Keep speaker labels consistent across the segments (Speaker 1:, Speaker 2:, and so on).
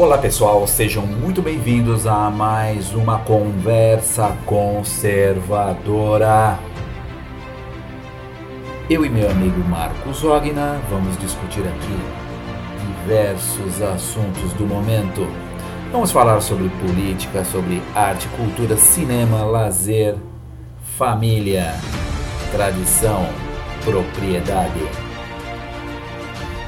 Speaker 1: Olá pessoal, sejam muito bem-vindos a mais uma conversa conservadora. Eu e meu amigo Marcos Ogna vamos discutir aqui diversos assuntos do momento. Vamos falar sobre política, sobre arte, cultura, cinema, lazer, família, tradição, propriedade.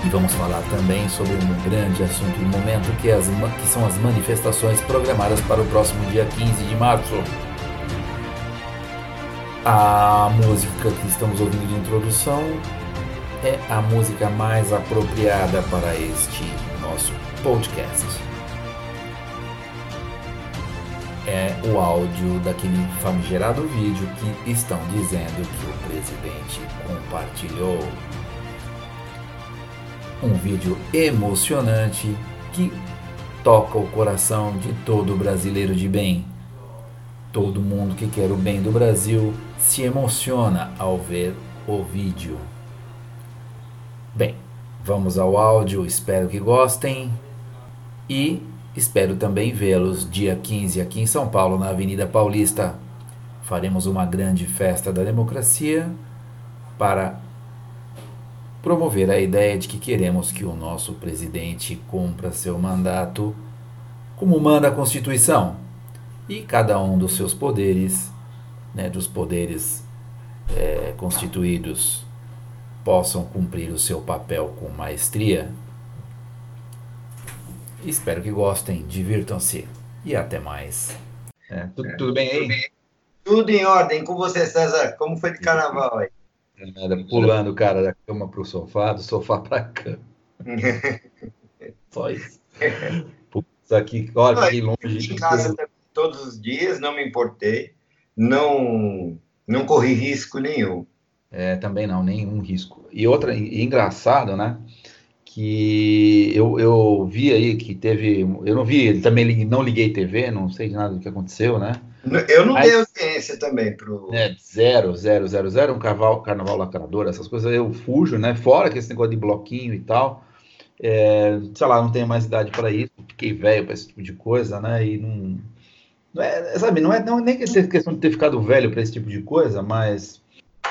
Speaker 1: E vamos falar também sobre um grande assunto do momento que, é as, que são as manifestações programadas para o próximo dia 15 de março. A música que estamos ouvindo de introdução é a música mais apropriada para este nosso podcast. É o áudio daquele famigerado vídeo que estão dizendo que o presidente compartilhou um vídeo emocionante que toca o coração de todo brasileiro de bem. Todo mundo que quer o bem do Brasil se emociona ao ver o vídeo. Bem, vamos ao áudio, espero que gostem e espero também vê-los dia 15 aqui em São Paulo, na Avenida Paulista. Faremos uma grande festa da democracia para promover a ideia de que queremos que o nosso presidente cumpra seu mandato como manda a Constituição e cada um dos seus poderes, né, dos poderes é, constituídos, possam cumprir o seu papel com maestria. Espero que gostem, divirtam-se e até mais.
Speaker 2: É, tudo, tudo, bem aí? Tudo em ordem. Com você, César? Como foi de carnaval aí?
Speaker 1: Nada, pulando, cara, da cama pro sofá, do sofá pra cama. Só isso. Putz, aqui, olha que longe.
Speaker 2: Em casa todos os dias, não me importei, não, não corri risco nenhum.
Speaker 1: É, também não, nenhum risco. E outra, e engraçado, né? Que eu, eu vi aí que teve. Eu não vi, também não liguei TV, não sei nada do que aconteceu, né?
Speaker 2: Eu não dei audiência também pro.
Speaker 1: É, zero, zero, zero, zero, um carnaval, carnaval lacrador, essas coisas eu fujo, né? Fora que esse negócio de bloquinho e tal. É, sei lá, não tenho mais idade para isso, fiquei velho para esse tipo de coisa, né? E não. não é, sabe, não é, não é nem questão de ter ficado velho para esse tipo de coisa, mas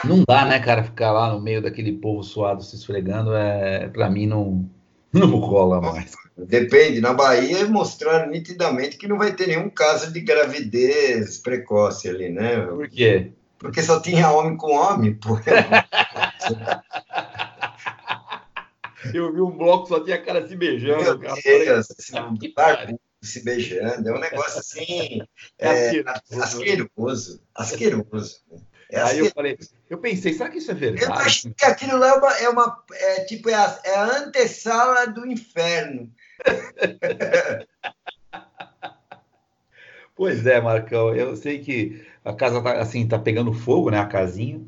Speaker 1: não dá, né, cara, ficar lá no meio daquele povo suado se esfregando, é, para mim não, não rola mais.
Speaker 2: Depende, na Bahia mostraram nitidamente que não vai ter nenhum caso de gravidez precoce ali, né?
Speaker 1: Por quê?
Speaker 2: Porque só tinha homem com homem, pô.
Speaker 1: Eu vi um bloco só tinha cara se beijando.
Speaker 2: Meu cara. Deus, assim, ah, se beijando. É um negócio assim. É, é asqueroso. Asqueroso.
Speaker 1: É Aí eu falei, eu pensei, será que isso é verdade? Eu
Speaker 2: acho que aquilo lá é uma, é, uma, é tipo, é a, é a antessala do inferno.
Speaker 1: pois é, Marcão, eu sei que a casa tá, assim, tá pegando fogo, né, a casinha,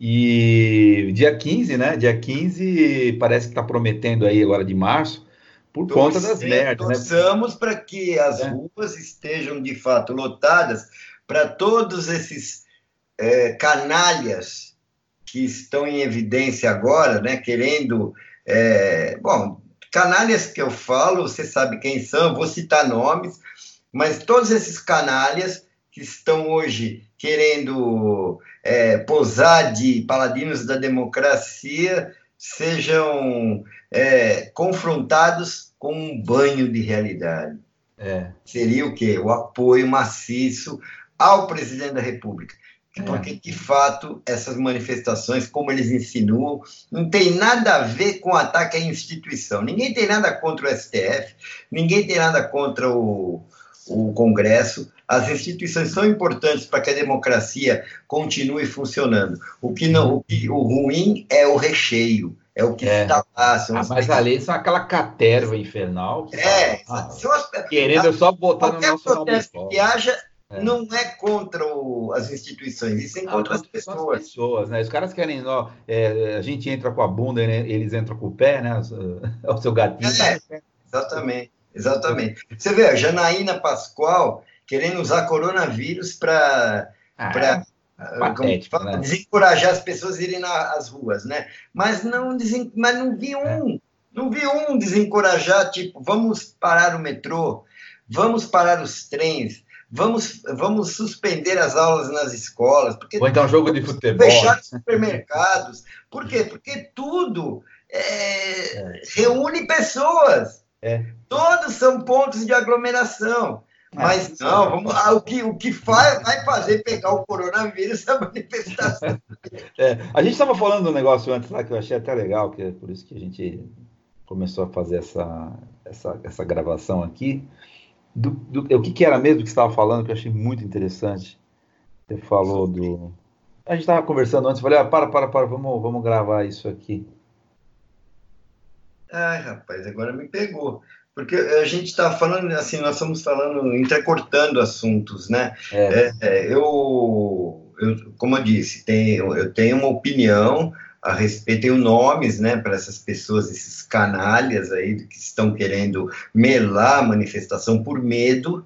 Speaker 1: e dia 15, né, dia 15 parece que tá prometendo aí agora de março, por conta das merdas,
Speaker 2: né? Torçamos para que as é. ruas estejam de fato lotadas para todos esses é, canalhas que estão em evidência agora, né, querendo, é, bom, Canalhas que eu falo, você sabe quem são, vou citar nomes, mas todos esses canalhas que estão hoje querendo é, posar de paladinos da democracia sejam é, confrontados com um banho de realidade. É. Seria o quê? O apoio maciço ao presidente da República. É. Porque, de fato, essas manifestações, como eles insinuam, não tem nada a ver com ataque à instituição. Ninguém tem nada contra o STF, ninguém tem nada contra o, o Congresso. As instituições são importantes para que a democracia continue funcionando. O que não, o, que, o ruim é o recheio, é o que é. está lá.
Speaker 1: São ah, mas ali são aquela caterva infernal.
Speaker 2: É,
Speaker 1: ah, são as, querendo só botar no nosso
Speaker 2: protesto que haja é. Não é contra o, as instituições, isso é contra as pessoas. As pessoas
Speaker 1: né? Os caras querem, ó, é, a gente entra com a bunda, né? eles entram com o pé, né? O seu gatinho.
Speaker 2: É, exatamente, exatamente. Você vê, a Janaína Pascoal querendo usar coronavírus para. Ah, pra, é patético, né? desencorajar as pessoas a irem nas ruas, né? Mas não, desen... mas não vi um, Não vi um desencorajar, tipo, vamos parar o metrô, vamos parar os trens, vamos, vamos suspender as aulas nas escolas.
Speaker 1: Porque Ou então jogo de futebol.
Speaker 2: Fechar os supermercados. Por quê? Porque tudo é, é. reúne pessoas. É. Todos são pontos de aglomeração. É, Mas não, vamos, ah, o, que, o que faz, vai fazer pegar o coronavírus é a manifestação.
Speaker 1: É, a gente estava falando um negócio antes lá que eu achei até legal, que é por isso que a gente começou a fazer essa, essa, essa gravação aqui. Do, do, o que, que era mesmo que você estava falando, que eu achei muito interessante. Você falou do. A gente estava conversando antes, falei, ah, para, para, para, vamos, vamos gravar isso aqui.
Speaker 2: Ai, rapaz, agora me pegou. Porque a gente está falando, assim, nós estamos falando, entrecortando assuntos, né? É. É, é eu, eu, como eu disse, tenho, eu tenho uma opinião a respeito, tenho nomes, né, para essas pessoas, esses canalhas aí que estão querendo melar a manifestação por medo,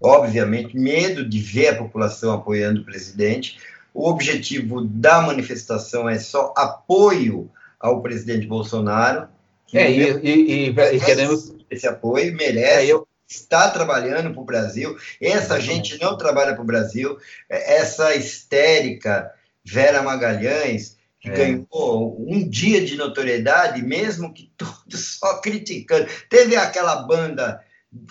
Speaker 2: obviamente, medo de ver a população apoiando o presidente. O objetivo da manifestação é só apoio ao presidente Bolsonaro.
Speaker 1: É, e, e, e, e queremos
Speaker 2: esse apoio, merece. É, eu... Está trabalhando para o Brasil, essa gente não trabalha para o Brasil, essa histérica Vera Magalhães, que é. ganhou um dia de notoriedade, mesmo que todos só criticando. Teve aquela banda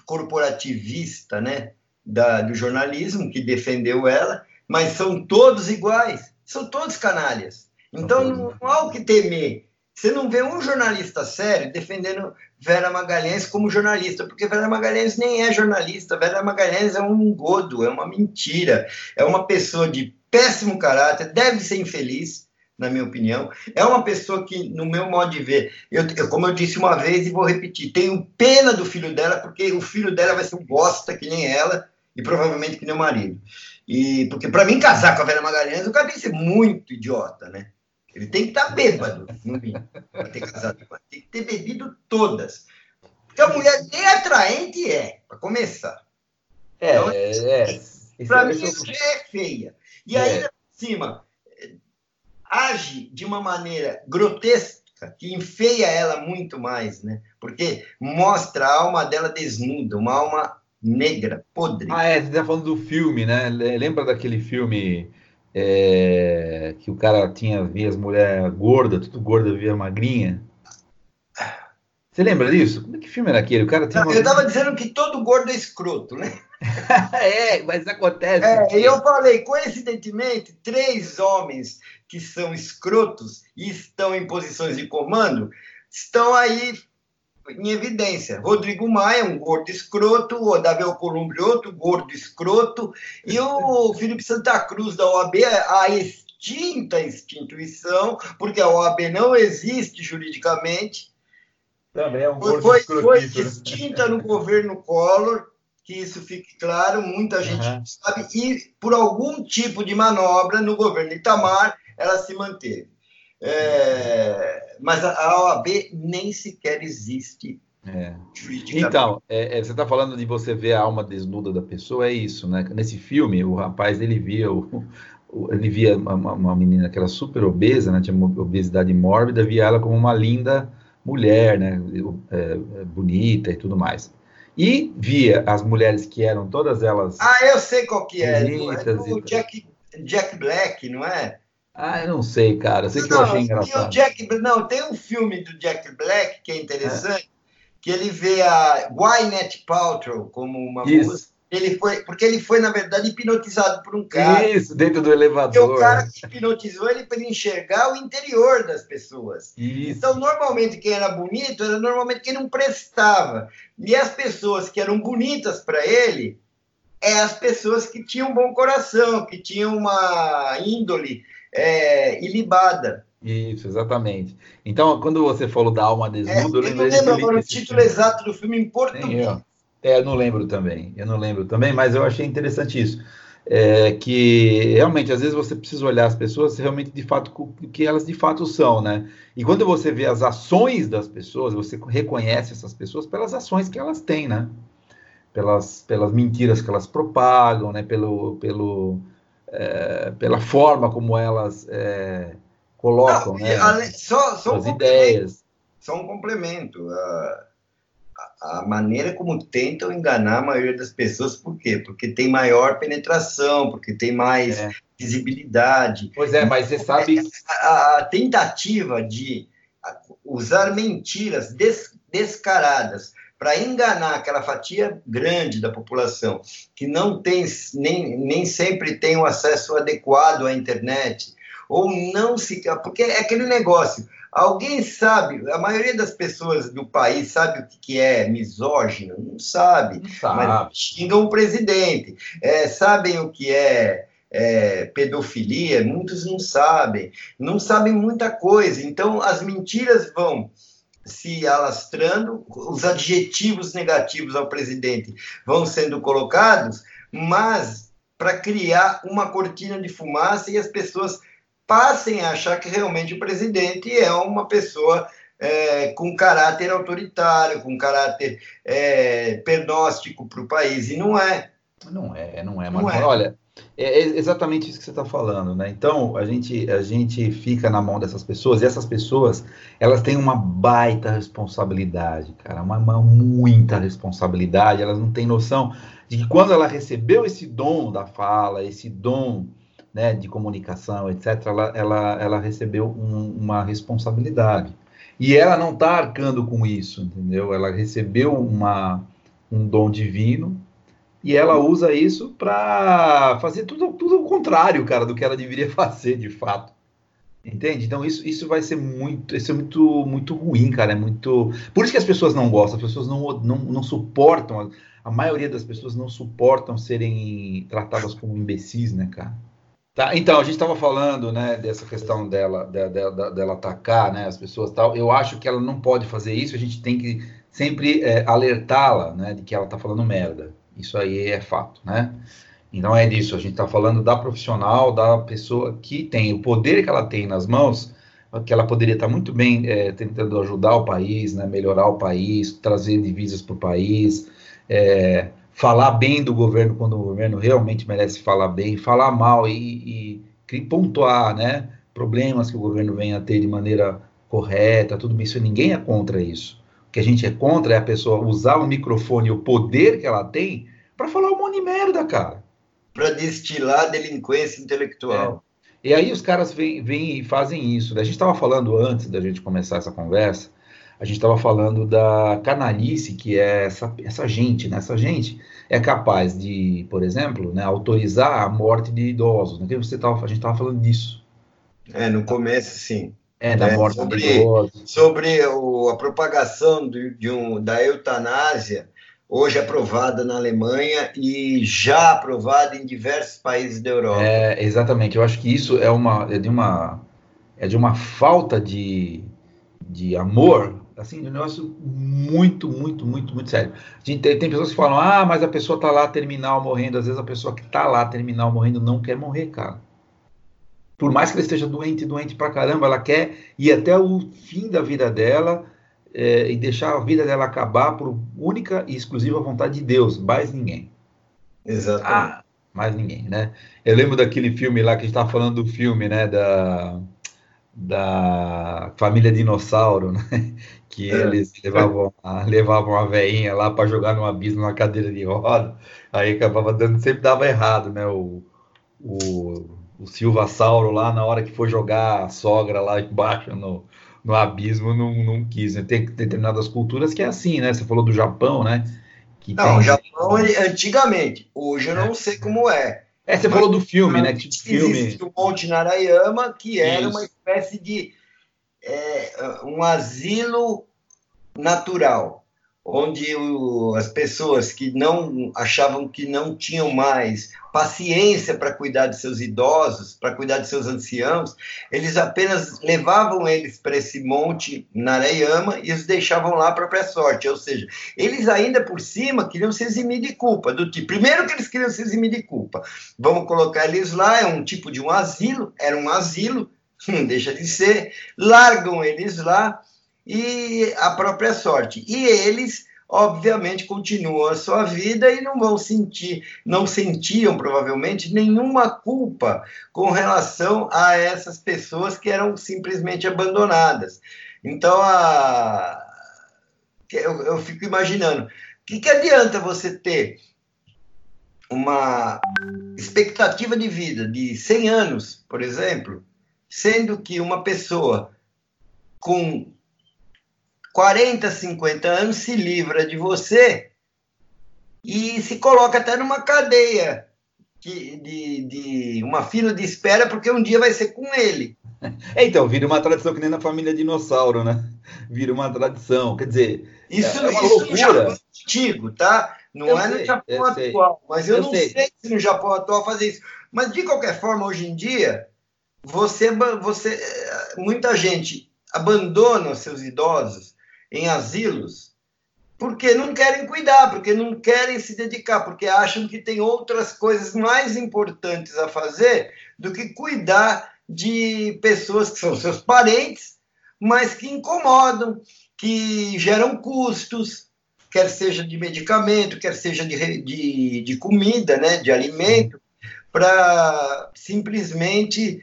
Speaker 2: corporativista, né, da, do jornalismo que defendeu ela, mas são todos iguais, são todos canalhas. Então não, não há o que temer. Você não vê um jornalista sério defendendo Vera Magalhães como jornalista, porque Vera Magalhães nem é jornalista. Vera Magalhães é um godo, é uma mentira, é uma pessoa de péssimo caráter, deve ser infeliz, na minha opinião. É uma pessoa que, no meu modo de ver, eu, eu, como eu disse uma vez e vou repetir, tenho pena do filho dela, porque o filho dela vai ser um bosta que nem ela e provavelmente que nem o marido. E porque para mim casar com a Vera Magalhães, o cara tem que ser muito idiota, né? Ele tem que estar tá bêbado, no mínimo, para ter casado com ela. Tem que ter bebido todas. Porque a mulher nem atraente é, para começar.
Speaker 1: É, então, é. é.
Speaker 2: Para mim, isso é feia. E é. ainda por cima, age de uma maneira grotesca que enfeia ela muito mais, né? Porque mostra a alma dela desnuda, uma alma negra, podre.
Speaker 1: Ah, é, você está falando do filme, né? Lembra daquele filme é, que o cara tinha, via as mulheres gordas, tudo gorda, via magrinha. Você lembra disso? Como é que filme era aquele? O cara tinha
Speaker 2: uma... Eu estava dizendo que todo gordo é escroto, né?
Speaker 1: é, mas acontece.
Speaker 2: É, e eu falei, coincidentemente, três homens que são escrotos e estão em posições de comando estão aí em evidência. Rodrigo Maia, um gordo escroto, o Davi Alcolumbre, outro gordo escroto, e o Felipe Santa Cruz, da OAB, a extinta instituição, porque a OAB não existe juridicamente.
Speaker 1: Também é um gordo
Speaker 2: foi, foi extinta no governo Collor, que isso fique claro, muita gente uhum. sabe, e por algum tipo de manobra no governo Itamar, ela se manteve. É, mas a OAB nem sequer existe.
Speaker 1: É. Então, é, é, você está falando de você ver a alma desnuda da pessoa, é isso, né? Nesse filme, o rapaz ele via o, ele via uma, uma, menina que era super obesa, né? Tinha obesidade mórbida, via ela como uma linda mulher, né? É, é, bonita e tudo mais. E via as mulheres que eram todas elas.
Speaker 2: Ah, eu sei qual que é. é do Jack, Jack Black, não é?
Speaker 1: Ah, eu não sei, cara. Sei que não, eu achei engraçado.
Speaker 2: O Jack, não, tem um filme do Jack Black que é interessante, é. que ele vê a Gwyneth Paltrow como uma Isso. Ele foi, porque ele foi, na verdade, hipnotizado por um cara.
Speaker 1: Isso, dentro do elevador. E
Speaker 2: o cara que hipnotizou ele para enxergar o interior das pessoas. Isso. Então, normalmente, quem era bonito era normalmente quem não prestava. E as pessoas que eram bonitas para ele é as pessoas que tinham um bom coração, que tinham uma índole é, ilibada.
Speaker 1: Isso, exatamente. Então, quando você falou da alma desnuda,
Speaker 2: é, eu, eu não lembro agora o título filme. exato do filme em português.
Speaker 1: Eu. É, eu não lembro também. Eu não lembro também, mas eu achei interessante isso. É, que realmente, às vezes, você precisa olhar as pessoas realmente de fato o que elas de fato são, né? E quando você vê as ações das pessoas, você reconhece essas pessoas pelas ações que elas têm, né? Pelas, pelas mentiras que elas propagam, né? Pelo, pelo, é, pela forma como elas é, colocam Não, né,
Speaker 2: só, só
Speaker 1: as ideias.
Speaker 2: só um complemento. A, a maneira como tentam enganar a maioria das pessoas, por quê? Porque tem maior penetração, porque tem mais é. visibilidade.
Speaker 1: Pois é, mas você sabe.
Speaker 2: A, a tentativa de usar mentiras des, descaradas para enganar aquela fatia grande da população que não tem nem, nem sempre tem o acesso adequado à internet ou não se porque é aquele negócio alguém sabe a maioria das pessoas do país sabe o que é misógino? Não sabe, não sabe. mas xingam o presidente. É, sabem o que é é, pedofilia, muitos não sabem, não sabem muita coisa. Então, as mentiras vão se alastrando, os adjetivos negativos ao presidente vão sendo colocados, mas para criar uma cortina de fumaça e as pessoas passem a achar que realmente o presidente é uma pessoa é, com caráter autoritário, com caráter é, pernóstico para o país, e não é.
Speaker 1: Não é, não é, não é. olha, é exatamente isso que você está falando, né? Então a gente a gente fica na mão dessas pessoas e essas pessoas elas têm uma baita responsabilidade, cara, uma, uma muita responsabilidade. Elas não têm noção de que quando ela recebeu esse dom da fala, esse dom né, de comunicação, etc., ela, ela, ela recebeu um, uma responsabilidade. E ela não está arcando com isso, entendeu? Ela recebeu uma, um dom divino e ela usa isso para fazer tudo, tudo o contrário, cara, do que ela deveria fazer de fato. Entende? Então isso, isso vai ser muito, isso é muito, muito ruim, cara. É muito. Por isso que as pessoas não gostam, as pessoas não, não, não suportam, a, maioria das pessoas não suportam serem tratadas como imbecis, né, cara? Tá, então, a gente estava falando, né, dessa questão dela, dela, dela atacar, né, as pessoas tal. Eu acho que ela não pode fazer isso, a gente tem que sempre é, alertá-la, né, de que ela está falando merda. Isso aí é fato, né? Então é disso, a gente está falando da profissional, da pessoa que tem o poder que ela tem nas mãos, que ela poderia estar tá muito bem é, tentando ajudar o país, né, melhorar o país, trazer divisas para o país, é, falar bem do governo quando o governo realmente merece falar bem, falar mal e, e pontuar né, problemas que o governo venha a ter de maneira correta, tudo isso, ninguém é contra isso. Que a gente é contra é a pessoa usar o microfone e o poder que ela tem para falar um monte de merda, cara.
Speaker 2: Para destilar delinquência intelectual.
Speaker 1: É. E aí os caras vêm, vêm e fazem isso. A gente estava falando antes da gente começar essa conversa, a gente estava falando da canalice que é essa, essa gente, né? Essa gente é capaz de, por exemplo, né, autorizar a morte de idosos. Né? Você tava, a gente estava falando disso.
Speaker 2: É, no começo, sim.
Speaker 1: É, da é, morte
Speaker 2: sobre, de. Sobre o, a propagação de, de um, da eutanásia, hoje aprovada na Alemanha e já aprovada em diversos países da Europa.
Speaker 1: É, exatamente. Eu acho que isso é, uma, é, de, uma, é de uma falta de, de amor, assim, um negócio muito, muito, muito, muito sério. Tem, tem pessoas que falam, ah, mas a pessoa está lá terminal morrendo. Às vezes a pessoa que está lá terminal morrendo não quer morrer, cara por mais que ela esteja doente, doente pra caramba, ela quer ir até o fim da vida dela é, e deixar a vida dela acabar por única e exclusiva vontade de Deus, mais ninguém.
Speaker 2: Exatamente. Ah,
Speaker 1: mais ninguém, né? Eu lembro daquele filme lá que a gente estava falando do filme, né? Da, da família dinossauro, né? Que é. eles levavam a, levavam a veinha lá para jogar no abismo na cadeira de roda, aí acabava dando, sempre dava errado, né? O, o o Silva Sauro lá, na hora que foi jogar a sogra lá embaixo no, no abismo, não, não quis. Né? Tem determinadas culturas que é assim, né? Você falou do Japão, né?
Speaker 2: Que não, tem... o Japão antigamente. Hoje eu não é. sei como é.
Speaker 1: É, você Mas, falou do filme, né?
Speaker 2: Que filme... Existe o Monte Narayama, que era Isso. uma espécie de é, um asilo natural onde o, as pessoas que não achavam que não tinham mais paciência para cuidar de seus idosos, para cuidar de seus anciãos, eles apenas levavam eles para esse monte Narayama e os deixavam lá para própria sorte. Ou seja, eles ainda por cima queriam se eximir de culpa. Do tipo, primeiro que eles queriam se eximir de culpa, vamos colocar eles lá, é um tipo de um asilo, era um asilo, não deixa de ser, largam eles lá e a própria sorte. E eles, obviamente, continuam a sua vida e não vão sentir, não sentiam provavelmente nenhuma culpa com relação a essas pessoas que eram simplesmente abandonadas. Então, a... eu, eu fico imaginando, o que, que adianta você ter uma expectativa de vida de 100 anos, por exemplo, sendo que uma pessoa com 40, 50 anos se livra de você e se coloca até numa cadeia de, de, de, uma fila de espera, porque um dia vai ser com ele.
Speaker 1: É, então, vira uma tradição que nem na família dinossauro, né? Vira uma tradição. Quer dizer,
Speaker 2: isso, é uma isso loucura. no Japão antigo, tá? Não eu é sei, no Japão atual. Mas eu, eu não sei. sei se no Japão atual fazer isso. Mas, de qualquer forma, hoje em dia, você, você muita gente abandona os seus idosos em asilos porque não querem cuidar, porque não querem se dedicar, porque acham que tem outras coisas mais importantes a fazer do que cuidar de pessoas que são seus parentes, mas que incomodam, que geram custos, quer seja de medicamento, quer seja de, de, de comida, né, de alimento, para simplesmente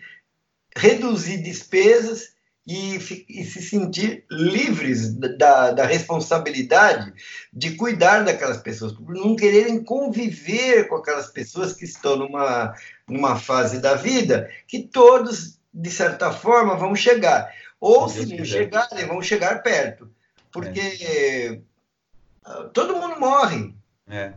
Speaker 2: reduzir despesas e, e, se sentir livres da, da, responsabilidade de cuidar daquelas pessoas, por não quererem conviver com aquelas pessoas que estão numa, numa fase da vida que todos, de certa forma, vão chegar. Ou, se não chegarem, vão chegar perto. Porque é. todo mundo morre. É.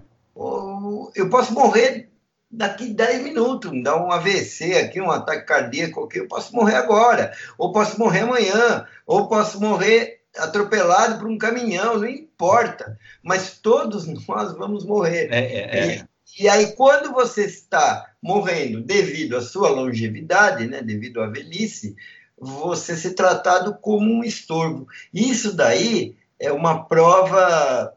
Speaker 2: Eu posso morrer daqui 10 minutos, me dá um AVC aqui, um ataque cardíaco aqui, eu posso morrer agora, ou posso morrer amanhã, ou posso morrer atropelado por um caminhão, não importa, mas todos nós vamos morrer. É, é, é. E, e, aí, quando você está morrendo devido à sua longevidade, né, devido à velhice, você ser tratado como um estorbo. Isso daí é uma prova,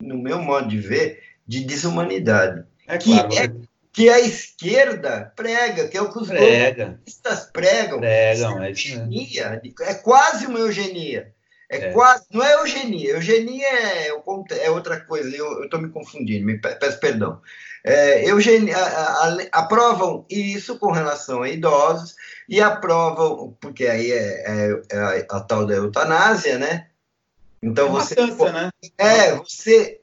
Speaker 2: no meu modo de ver, de desumanidade. É que, claro, é, que a esquerda prega, que é o que os
Speaker 1: comunistas
Speaker 2: pregam.
Speaker 1: Pregam,
Speaker 2: é, eugenia, é quase uma eugenia. É, é, quase, não é eugenia, eugenia é, é outra coisa, eu estou me confundindo, me peço perdão. É, eugenia, a, a, aprovam isso com relação a idosos e aprovam, porque aí é, é, é a, a, tal da eutanásia, né? Então é você. Matança, né? É, você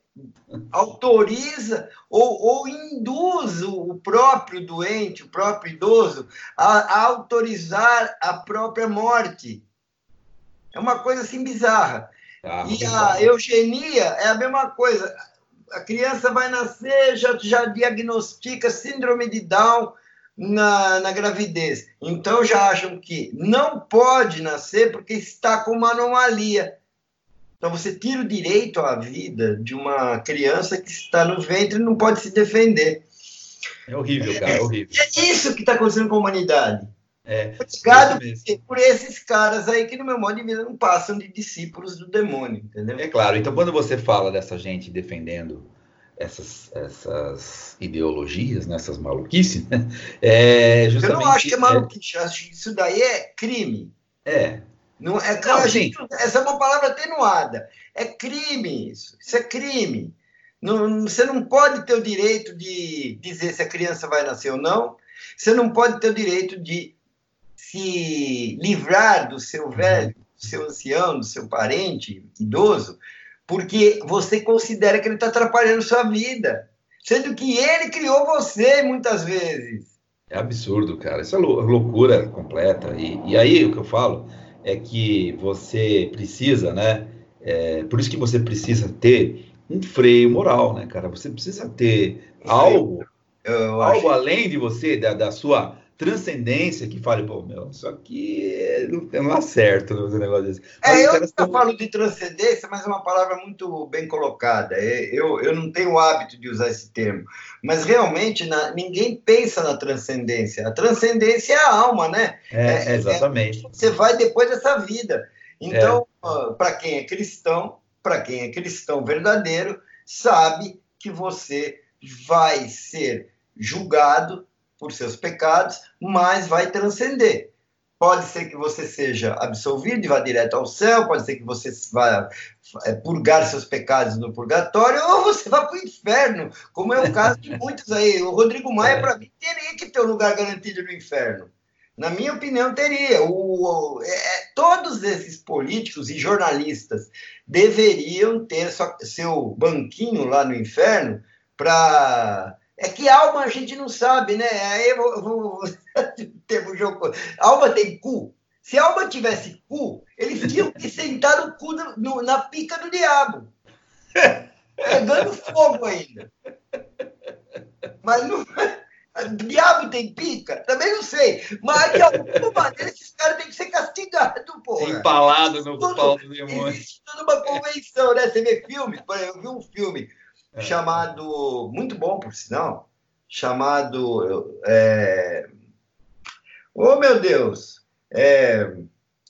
Speaker 2: autoriza ou, ou induz o próprio doente, o próprio idoso, a, a autorizar a própria morte. É uma coisa assim bizarra. Ah, e a eugenia é a mesma coisa. A criança vai nascer, já, já diagnostica síndrome de Down na, na gravidez. Então já acham que não pode nascer porque está com uma anomalia. Então você tira o direito à vida de uma criança que está no ventre e não pode se defender.
Speaker 1: É horrível, cara, é horrível.
Speaker 2: É isso que está acontecendo com a humanidade. É, Obrigado é por esses caras aí que, no meu modo de vida, não passam de discípulos do demônio, entendeu?
Speaker 1: É claro. Então, quando você fala dessa gente defendendo essas, essas ideologias, né, essas maluquices, né,
Speaker 2: é justamente... Eu não acho que é maluquice, acho que isso daí é crime.
Speaker 1: É,
Speaker 2: não, é, não, gente, essa é uma palavra atenuada. É crime isso. Isso é crime. Não, você não pode ter o direito de dizer se a criança vai nascer ou não. Você não pode ter o direito de se livrar do seu velho, do seu ancião, do seu parente idoso, porque você considera que ele está atrapalhando sua vida. Sendo que ele criou você muitas vezes.
Speaker 1: É absurdo, cara. Isso é loucura completa. E, e aí o que eu falo é que você precisa, né? É, por isso que você precisa ter um freio moral, né, cara? Você precisa ter algo, eu algo além de você, da, da sua transcendência que fale, pô, meu, isso aqui não, não dá certo no negócio desse.
Speaker 2: é, eu não falo de transcendência, mas é uma palavra muito bem colocada. É, eu, eu não tenho o hábito de usar esse termo. Mas realmente na, ninguém pensa na transcendência. A transcendência é a alma, né?
Speaker 1: É, é exatamente.
Speaker 2: É, você vai depois dessa vida. Então, é. para quem é cristão, para quem é cristão verdadeiro, sabe que você vai ser julgado por seus pecados, mas vai transcender. Pode ser que você seja absolvido e vá direto ao céu, pode ser que você vá é, purgar seus pecados no purgatório, ou você vá para o inferno, como é o caso de muitos aí. O Rodrigo Maia, é. para mim, teria que ter um lugar garantido no inferno. Na minha opinião, teria. O, é, todos esses políticos e jornalistas deveriam ter só, seu banquinho lá no inferno para. É que alma a gente não sabe, né? Aí eu vou, ter um jogo. Alma tem cu. Se alma tivesse cu, eles tinham que sentar o cu no, na pica do diabo. Pegando fogo ainda. Mas não. Diabo tem pica? Também não sei. Mas de alguma maneira esses caras têm que ser castigados, porra.
Speaker 1: Empalado no pau do demônio.
Speaker 2: Existe toda uma convenção, né? Você vê filme, eu vi um filme é. chamado, muito bom por sinal, chamado. É... Oh, meu Deus! É...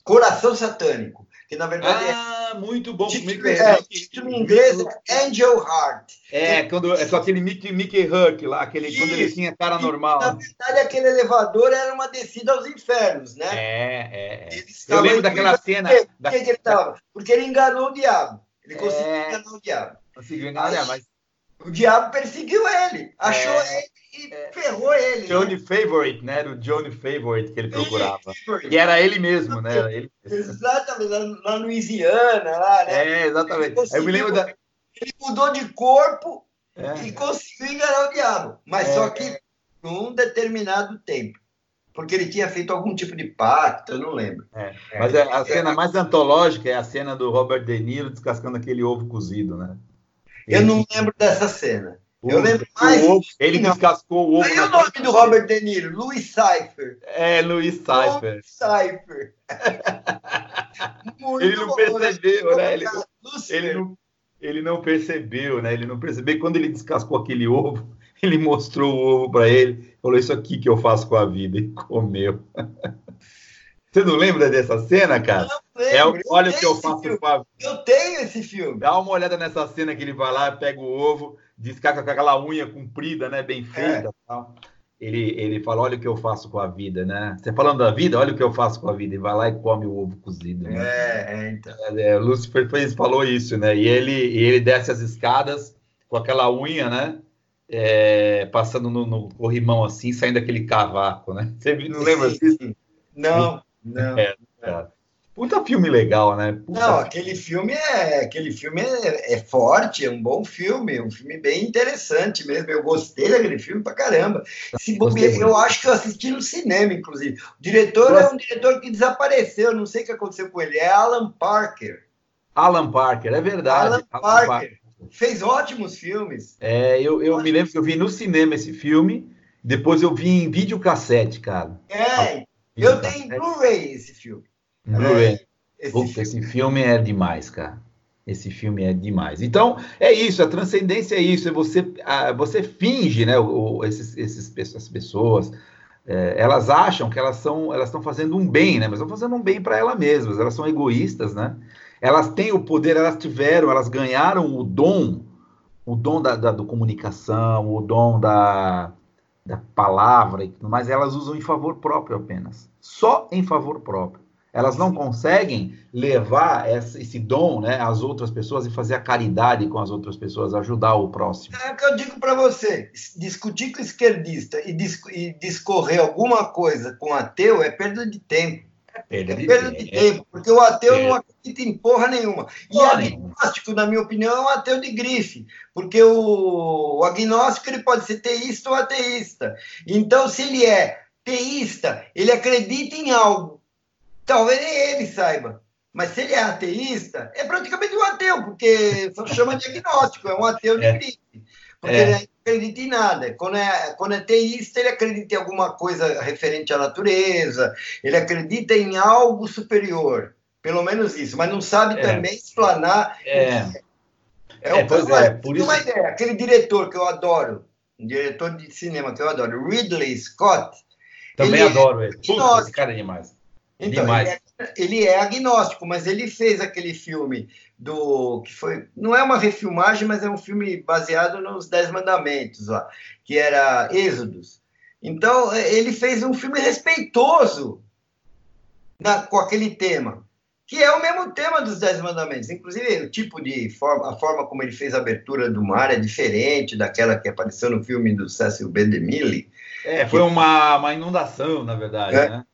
Speaker 2: Coração Satânico. Que na verdade
Speaker 1: é ah, é. muito bom.
Speaker 2: Título, é, título em inglês é Angel Heart.
Speaker 1: É, quando, é com aquele Mickey, Mickey Huck lá, aquele, quando ele tinha cara normal.
Speaker 2: na verdade, aquele elevador era uma descida aos infernos, né?
Speaker 1: É, é. Eu lembro daquela cena.
Speaker 2: Por que, da... que ele? Porque ele enganou o diabo. Ele conseguiu é... enganar o diabo.
Speaker 1: Conseguiu enganar, mas
Speaker 2: o diabo perseguiu ele, achou é, ele e é, ferrou ele.
Speaker 1: Johnny né? Favorite, né? Era o Johnny Favorite que ele procurava. E era ele mesmo, né? Era ele.
Speaker 2: Exatamente, lá, no Louisiana, lá, né?
Speaker 1: É, exatamente. Eu me lembro da.
Speaker 2: Ele mudou de corpo é. e conseguiu enganar o diabo. Mas só é. que num determinado tempo. Porque ele tinha feito algum tipo de pacto, eu não lembro.
Speaker 1: É, mas a cena mais antológica é a cena do Robert De Niro descascando aquele ovo cozido, né?
Speaker 2: Eu não lembro dessa cena. Eu lembro mais.
Speaker 1: Ele descascou o ovo.
Speaker 2: Aí o nome do Robert De Niro? Louis Cypher.
Speaker 1: É, Louis Cypher.
Speaker 2: Cypher.
Speaker 1: ele não bom, percebeu, né? Ele, ele, não, ele não percebeu, né? Ele não percebeu. Quando ele descascou aquele ovo, ele mostrou o ovo para ele. Falou: Isso aqui que eu faço com a vida. E comeu. Você não lembra dessa cena, cara?
Speaker 2: É,
Speaker 1: olha o que eu faço
Speaker 2: com a... Eu tenho esse filme.
Speaker 1: Dá uma olhada nessa cena que ele vai lá, pega o ovo, descarga com aquela unha comprida, né? Bem feita. É. Tal. Ele, ele fala, olha o que eu faço com a vida, né? Você falando da vida, olha o que eu faço com a vida. E vai lá e come o ovo cozido. Né?
Speaker 2: É, é, então.
Speaker 1: É, é, Lucifer fez, falou isso, né? E ele, e ele desce as escadas com aquela unha, né? É, passando no, no corrimão assim, saindo aquele cavaco, né? Você não lembra disso?
Speaker 2: Não. Não. É, é.
Speaker 1: Puta filme legal, né? Puta
Speaker 2: não, aquele filme é aquele filme é, é, forte, é um bom filme, um filme bem interessante mesmo. Eu gostei daquele filme pra caramba. Se bobear, eu acho que eu assisti no cinema, inclusive. O diretor Nossa. é um diretor que desapareceu, não sei o que aconteceu com ele. É Alan Parker.
Speaker 1: Alan Parker, é verdade.
Speaker 2: Alan, Alan Parker. Parker. Fez ótimos filmes.
Speaker 1: É, eu, eu me lembro que eu vi no cinema esse filme, depois eu vi em videocassete, cara.
Speaker 2: É, eu tenho Blu-ray esse filme.
Speaker 1: Blu-ray. É, esse, filme. esse filme é demais, cara. Esse filme é demais. Então, é isso, a transcendência é isso, é você, você finge, né, o, esses, esses, essas pessoas, é, elas acham que elas são, elas estão fazendo um bem, né, mas estão fazendo um bem para elas mesmas, elas são egoístas, né, elas têm o poder, elas tiveram, elas ganharam o dom, o dom da, da do comunicação, o dom da, da palavra e tudo mais, elas usam em favor próprio apenas. Só em favor próprio. Elas não conseguem levar esse dom né, às outras pessoas e fazer a caridade com as outras pessoas, ajudar o próximo.
Speaker 2: É o que eu digo para você: discutir com esquerdista e, discorrer alguma coisa com ateu é perda de tempo. É perda, é de, perda tempo. de tempo, porque o ateu é. não acredita em porra nenhuma. E porra agnóstico, na minha opinião, é um ateu de grife, porque o, o agnóstico ele pode ser teísta ou ateísta. Então, se ele é teísta, ele acredita em algo. Talvez nem ele saiba. Mas se ele é ateísta, é praticamente um ateu, porque chama de agnóstico, é um ateu de é. grife. Porque é. ele não acredita em nada. Quando é, quando é teísta, ele acredita em alguma coisa referente à natureza, ele acredita em algo superior. Pelo menos isso, mas não sabe é. também explanar.
Speaker 1: É.
Speaker 2: É, é, pois é, por isso... uma ideia. Aquele diretor que eu adoro, um diretor de cinema que eu adoro, Ridley Scott.
Speaker 1: Também ele adoro ele. Puta, esse cara é demais.
Speaker 2: Então. Ele, é, ele é agnóstico, mas ele fez aquele filme do que foi não é uma refilmagem, mas é um filme baseado nos Dez Mandamentos lá, que era Êxodos. Então ele fez um filme respeitoso na, com aquele tema, que é o mesmo tema dos Dez Mandamentos. Inclusive o tipo de forma, a forma como ele fez a abertura do mar é diferente daquela que apareceu no filme do Cecil B. DeMille.
Speaker 1: É, foi uma, uma inundação, na verdade, é. né?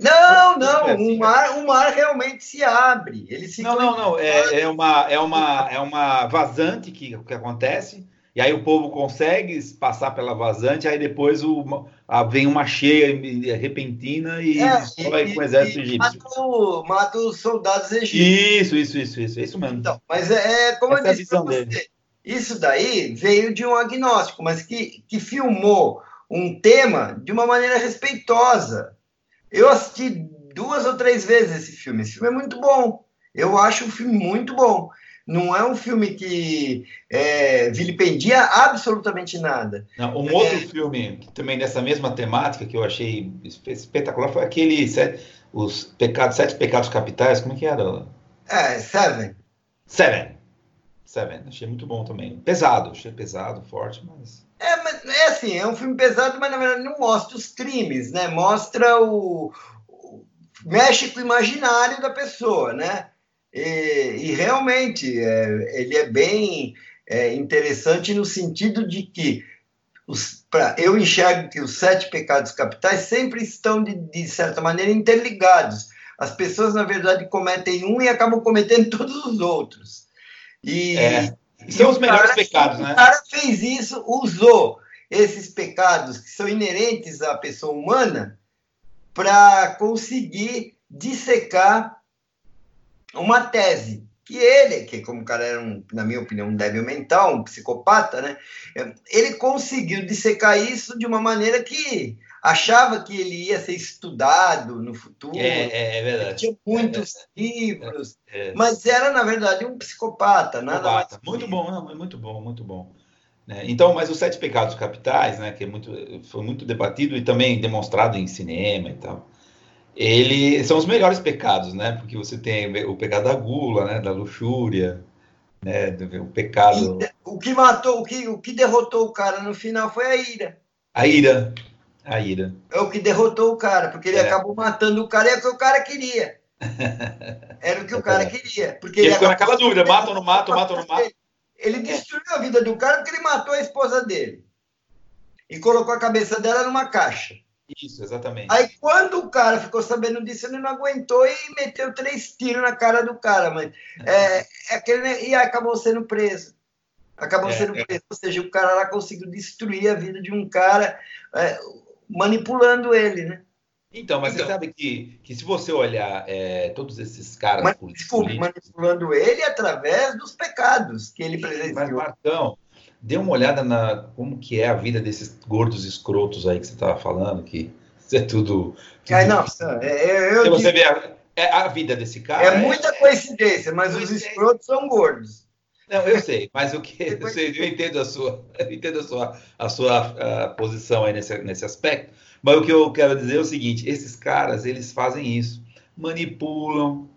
Speaker 2: Não, não, o mar, o mar realmente se abre. Ele se
Speaker 1: não, não, não. É, é, uma, é, uma, é uma vazante que, que acontece, e aí o povo consegue passar pela vazante, aí depois o, a, vem uma cheia repentina e é, destrói com o exército egípcio.
Speaker 2: Mata, mata os soldados
Speaker 1: egípcios. Isso, isso, isso, isso, isso mesmo. Então,
Speaker 2: mas é, é como Essa eu disse para você, dele. isso daí veio de um agnóstico, mas que, que filmou um tema de uma maneira respeitosa. Eu assisti duas ou três vezes esse filme. Esse filme é muito bom. Eu acho um filme muito bom. Não é um filme que é, vilipendia absolutamente nada.
Speaker 1: Não, um é... outro filme também dessa mesma temática que eu achei espetacular foi aquele os pecados, sete pecados capitais. Como é que era?
Speaker 2: É, Seven.
Speaker 1: Seven. Seven. Achei muito bom também. Pesado, achei pesado, forte, mas
Speaker 2: é, mas é assim, é um filme pesado, mas na verdade não mostra os crimes, né? Mostra o, o imaginário da pessoa, né? E, e realmente é, ele é bem é, interessante no sentido de que os, pra, eu enxergo que os sete pecados capitais sempre estão de, de certa maneira interligados. As pessoas na verdade cometem um e acabam cometendo todos os outros. E
Speaker 1: é são os melhores cara, pecados, né?
Speaker 2: O cara fez isso, usou esses pecados que são inerentes à pessoa humana para conseguir dissecar uma tese que ele, que como o cara era, um, na minha opinião, um débil mental, um psicopata, né? Ele conseguiu dissecar isso de uma maneira que achava que ele ia ser estudado no futuro.
Speaker 1: É, é, é verdade.
Speaker 2: Tinha muitos é, é, livros, é, mas era, na verdade, um psicopata.
Speaker 1: Nada Muito bom, não, muito bom, muito bom. Né? Então, mas os sete pecados capitais, né, que é muito, foi muito debatido e também demonstrado em cinema e tal, ele são os melhores pecados, né? Porque você tem o pecado da gula, né, da luxúria, né, o pecado.
Speaker 2: E, o que matou, o que, o que derrotou o cara no final foi a ira.
Speaker 1: A ira, a ira.
Speaker 2: É o que derrotou o cara, porque ele é. acabou matando o cara, é o que o cara queria. Era o que o cara queria. Porque
Speaker 1: ele, ele ficou naquela dúvida: matam ou não matam, matam ou não matam.
Speaker 2: Ele destruiu a vida do cara porque ele matou a esposa dele. E colocou a cabeça dela numa caixa.
Speaker 1: Isso, exatamente.
Speaker 2: Aí quando o cara ficou sabendo disso, ele não aguentou e meteu três tiros na cara do cara. Mas, é, é aquele, e acabou sendo preso. Acabou é, sendo é. preso. Ou seja, o cara lá conseguiu destruir a vida de um cara. É, manipulando ele, né?
Speaker 1: Então, mas então, você sabe que, que se você olhar é, todos esses caras
Speaker 2: mas, desculpe, manipulando ele através dos pecados que ele presenciou.
Speaker 1: Mas, Marcão, dê uma olhada na como que é a vida desses gordos escrotos aí que você estava falando, que isso é tudo... tudo
Speaker 2: Ai, não, é, eu,
Speaker 1: se você vê a, é, a vida desse cara...
Speaker 2: É, é muita coincidência, mas os escrotos são gordos.
Speaker 1: Não, eu sei, mas o que eu, sei, eu entendo a sua, eu entendo a sua, a sua a posição aí nesse, nesse aspecto, mas o que eu quero dizer é o seguinte: esses caras eles fazem isso, manipulam,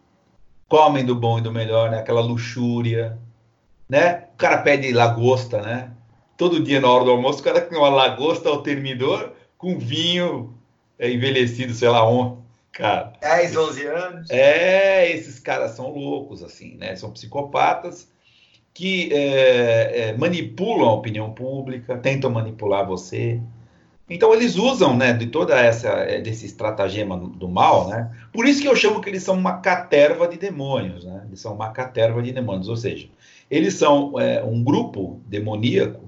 Speaker 1: comem do bom e do melhor, né? Aquela luxúria, né? O cara pede lagosta, né? Todo dia na hora do almoço o cara tem uma lagosta ao termidor com vinho é, envelhecido, sei lá onde. Cara,
Speaker 2: 10, 11 anos.
Speaker 1: É, esses caras são loucos, assim, né? São psicopatas que é, é, manipulam a opinião pública, tentam manipular você. Então eles usam, né, de toda essa é, desse estratagema do mal, né? Por isso que eu chamo que eles são uma caterva de demônios, né? Eles são uma caterva de demônios, ou seja, eles são é, um grupo demoníaco,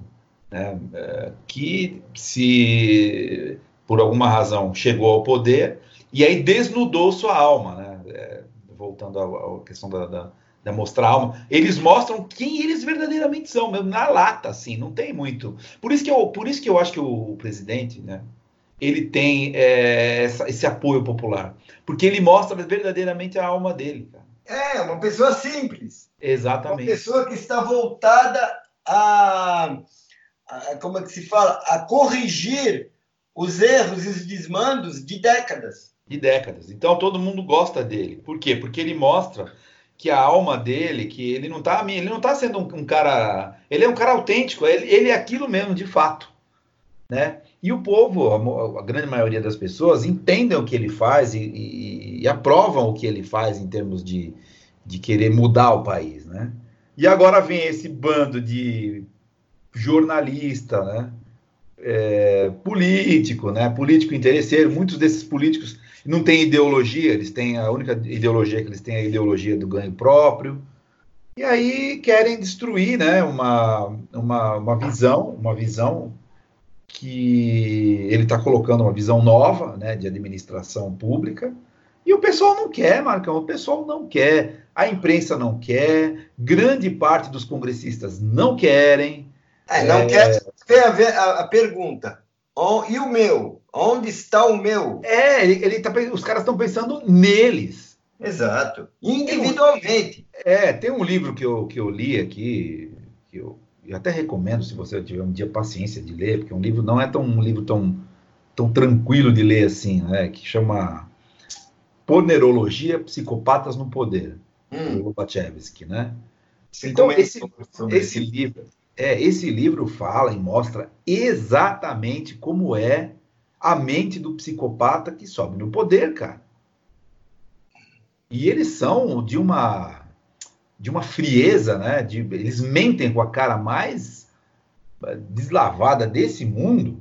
Speaker 1: né, é, que se por alguma razão chegou ao poder e aí desnudou sua alma, né? É, voltando à, questão da, da né, mostrar alma, eles mostram quem eles verdadeiramente são, mesmo na lata, assim, não tem muito. Por isso que eu, por isso que eu acho que o, presidente, né, ele tem é, essa, esse apoio popular, porque ele mostra verdadeiramente a alma dele. Cara.
Speaker 2: É, uma pessoa simples.
Speaker 1: Exatamente.
Speaker 2: Uma pessoa que está voltada a, a como é que se fala, a corrigir os erros e os desmandos de décadas.
Speaker 1: De décadas. Então todo mundo gosta dele. Por quê? Porque ele mostra que a alma dele, que ele não tá, ele não tá sendo um, um cara, ele é um cara autêntico, ele, ele, é aquilo mesmo, de fato, né? E o povo, a, a grande maioria das pessoas, entendem o que ele faz e, e, e, aprovam o que ele faz em termos de, de querer mudar o país, né? E agora vem esse bando de jornalista, né? É, político, né? Político interesseiro, muitos desses políticos não tem ideologia, eles têm a única ideologia que eles têm é a ideologia do ganho próprio. E aí querem destruir, né, uma, uma, uma visão, uma visão que ele está colocando uma visão nova, né, de administração pública. E o pessoal não quer, Marcão, o pessoal não quer, a imprensa não quer, grande parte dos congressistas não querem.
Speaker 2: É, não é... quer. Tem a, ver, a, a pergunta. E o meu? Onde está o meu?
Speaker 1: É, ele, ele tá, os caras estão pensando neles.
Speaker 2: Exato. Individualmente.
Speaker 1: Tem um, é, tem um livro que eu, que eu li aqui, que eu, eu até recomendo se você tiver um dia paciência de ler, porque um livro não é tão, um livro tão, tão tranquilo de ler assim, né? Que chama Ponerologia, Psicopatas no Poder, hum. do Lobachevsky, né? Então, esse, esse livro, é, esse livro fala e mostra exatamente como é a mente do psicopata que sobe no poder, cara. E eles são de uma de uma frieza, né? De, eles mentem com a cara mais eh, deslavada desse mundo,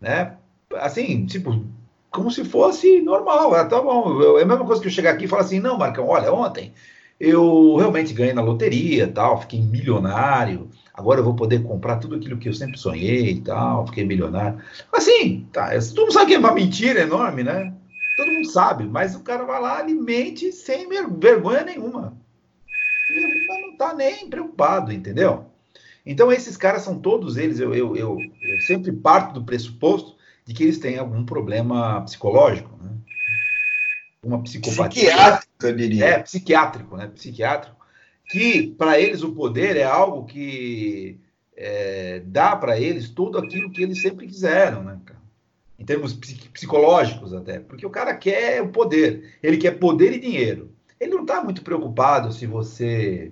Speaker 1: né? Assim, tipo, como se fosse normal. Ah, tá bom. É a mesma coisa que eu chegar aqui e falar assim, não, Marcão, olha, ontem eu realmente ganhei na loteria, tal, fiquei milionário. Agora eu vou poder comprar tudo aquilo que eu sempre sonhei e tal, fiquei milionário. Assim, tá, todo mundo sabe que é uma mentira enorme, né? Todo mundo sabe, mas o cara vai lá e mente sem vergonha nenhuma. Ele não tá nem preocupado, entendeu? Então esses caras são todos eles, eu, eu, eu, eu sempre parto do pressuposto de que eles têm algum problema psicológico, né? Uma psicopatia.
Speaker 2: Psiquiátrico, eu diria.
Speaker 1: É, psiquiátrico, né? Psiquiátrico. Que para eles o poder é algo que é, dá para eles tudo aquilo que eles sempre quiseram, né, cara? Em termos psicológicos até. Porque o cara quer o poder. Ele quer poder e dinheiro. Ele não está muito preocupado se você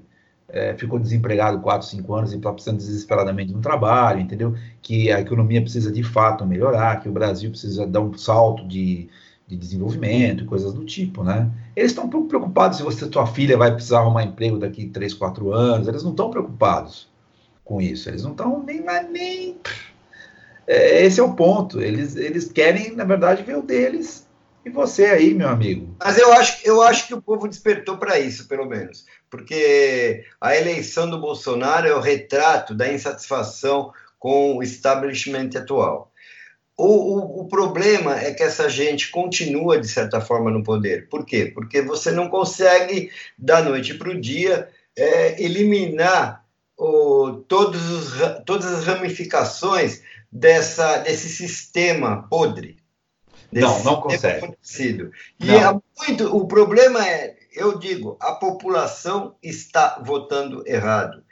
Speaker 1: é, ficou desempregado 4, 5 anos e está precisando desesperadamente de um trabalho, entendeu? Que a economia precisa de fato melhorar, que o Brasil precisa dar um salto de, de desenvolvimento coisas do tipo, né? Eles estão um pouco preocupados se você, tua filha vai precisar arrumar emprego daqui 3, 4 anos, eles não estão preocupados com isso, eles não estão nem, nem... É, esse é o ponto, eles, eles querem, na verdade, ver o deles e você aí, meu amigo?
Speaker 2: Mas eu acho, eu acho que o povo despertou para isso, pelo menos. Porque a eleição do Bolsonaro é o retrato da insatisfação com o establishment atual. O, o, o, problema é que essa gente continua, de certa forma, no poder. Por quê? Porque você não consegue, da noite para o dia, é, eliminar o, todos os, todas as ramificações dessa, desse sistema podre
Speaker 1: não, não consegue.
Speaker 2: Acontecido. E não. É muito, o problema é, eu digo, a população está votando errado.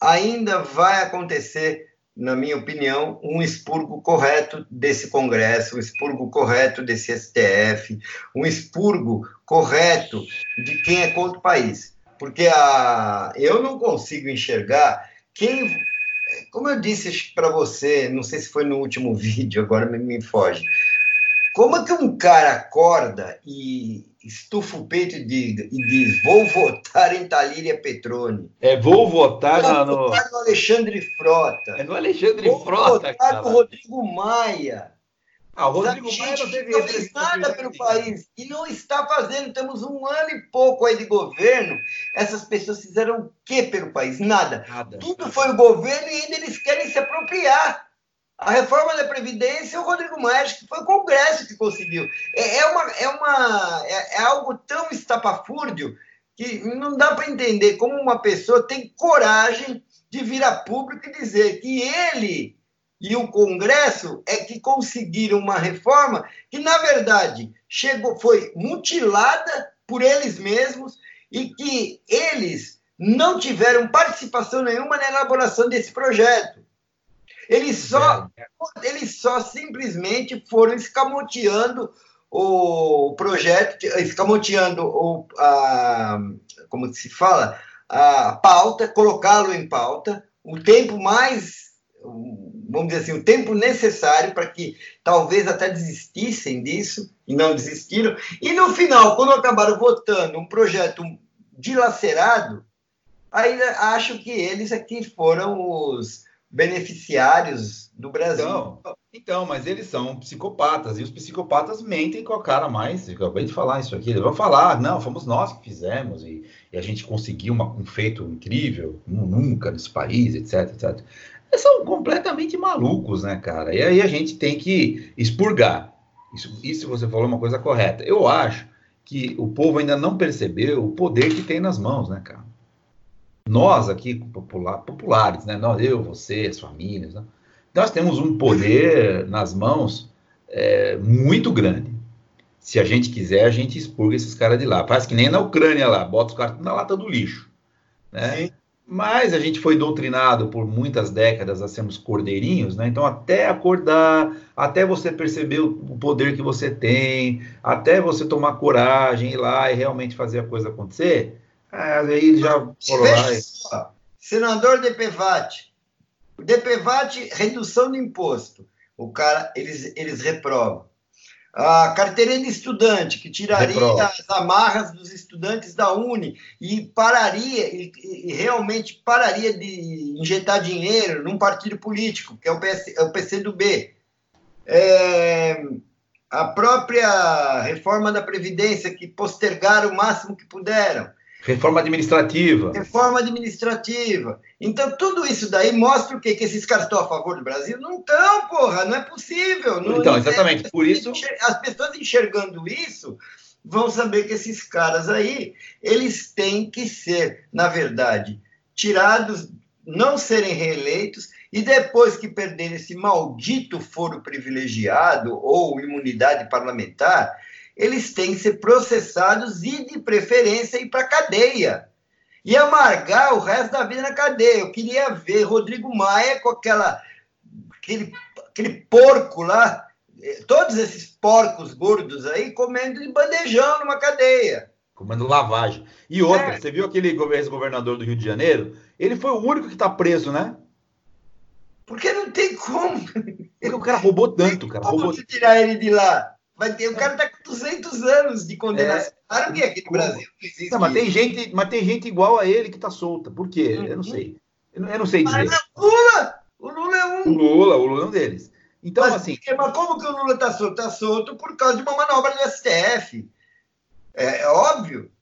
Speaker 2: Ainda vai acontecer, na minha opinião, um expurgo correto desse Congresso, um expurgo correto desse STF, um expurgo correto de quem é contra o país. Porque a, eu não consigo enxergar quem como eu disse para você, não sei se foi no último vídeo, agora me, me foge. Como é que um cara acorda e estufa o peito e, diga, e diz: Vou votar em Talíria Petroni?
Speaker 1: É, vou votar,
Speaker 2: vou no... votar no Alexandre Frota.
Speaker 1: É no Alexandre
Speaker 2: vou
Speaker 1: Frota. Vou
Speaker 2: votar cara. no Rodrigo Maia.
Speaker 1: Ah, o Rodrigo Maia não teve
Speaker 2: não fez nada pelo país e não está fazendo. Temos um ano e pouco aí de governo. Essas pessoas fizeram o que pelo país? Nada. nada Tudo foi o governo e ainda eles querem se apropriar. A reforma da Previdência, o Rodrigo Maia, que foi o Congresso que conseguiu. É, é, uma, é, uma, é, é algo tão estapafúrdio que não dá para entender como uma pessoa tem coragem de vir a público e dizer que ele e o Congresso é que conseguiram uma reforma que, na verdade, chegou, foi mutilada por eles mesmos e que eles não tiveram participação nenhuma na elaboração desse projeto. Eles só, eles só simplesmente foram escamoteando o projeto, escamoteando o, a, como se fala, a pauta, colocá-lo em pauta, o tempo mais, vamos dizer assim, o tempo necessário para que talvez até desistissem disso, e não desistiram. E no final, quando acabaram votando um projeto dilacerado, aí acho que eles aqui foram os beneficiários do Brasil.
Speaker 1: Então, então, mas eles são psicopatas, e os psicopatas mentem com a cara mais. Eu acabei de falar isso aqui. Eles vão falar, não, fomos nós que fizemos, e, e a gente conseguiu uma, um feito incrível, nunca nesse país, etc, etc. Eles são completamente malucos, né, cara? E aí a gente tem que expurgar. Isso, isso você falou uma coisa correta. Eu acho que o povo ainda não percebeu o poder que tem nas mãos, né, cara? Nós aqui, popular, populares, né? Nós, eu, você, as famílias, né? nós temos um poder nas mãos é, muito grande. Se a gente quiser, a gente expurga esses caras de lá. Faz que nem na Ucrânia lá, bota os caras na lata do lixo. Né? Sim. Mas a gente foi doutrinado por muitas décadas a sermos cordeirinhos, né? Então, até acordar, até você perceber o poder que você tem, até você tomar coragem, ir lá e realmente fazer a coisa acontecer, é, aí já foram. E...
Speaker 2: Senador DPVAT. DPVAT, redução de imposto. O cara, eles, eles reprovam a carteirinha de estudante, que tiraria Reprova. as amarras dos estudantes da Uni e pararia, e, e, realmente pararia de injetar dinheiro num partido político, que é o, PS, é o PCdoB. É, a própria reforma da Previdência, que postergaram o máximo que puderam.
Speaker 1: Reforma administrativa.
Speaker 2: Reforma administrativa. Então, tudo isso daí mostra o quê? Que esses caras estão a favor do Brasil? Não estão, porra, não é possível. Não,
Speaker 1: então, exatamente, é, por isso...
Speaker 2: As pessoas enxergando isso vão saber que esses caras aí, eles têm que ser, na verdade, tirados, não serem reeleitos, e depois que perderem esse maldito foro privilegiado ou imunidade parlamentar, eles têm que ser processados e, de preferência, ir para a cadeia. E amargar o resto da vida na cadeia. Eu queria ver Rodrigo Maia com aquela, aquele, aquele porco lá, eh, todos esses porcos gordos aí, comendo de bandejão numa cadeia.
Speaker 1: Comendo lavagem. E outra, é. você viu aquele ex-governador do Rio de Janeiro? Ele foi o único que está preso, né?
Speaker 2: Porque não tem como.
Speaker 1: Porque o cara roubou tanto, cara.
Speaker 2: Como
Speaker 1: roubou...
Speaker 2: tirar ele de lá? Vai ter, o cara está com 200 anos de condenação. É, claro que aqui no Brasil
Speaker 1: não existe. Não, mas, tem gente, mas tem gente igual a ele que está solta. Por quê? Uhum. Eu não sei. Eu não, eu não sei dizer. Mas
Speaker 2: é o Lula! O Lula é um.
Speaker 1: O Lula, o Lula é um deles. Então,
Speaker 2: mas,
Speaker 1: assim.
Speaker 2: Mas como que o Lula está solto? Está solto por causa de uma manobra do STF. É, é óbvio.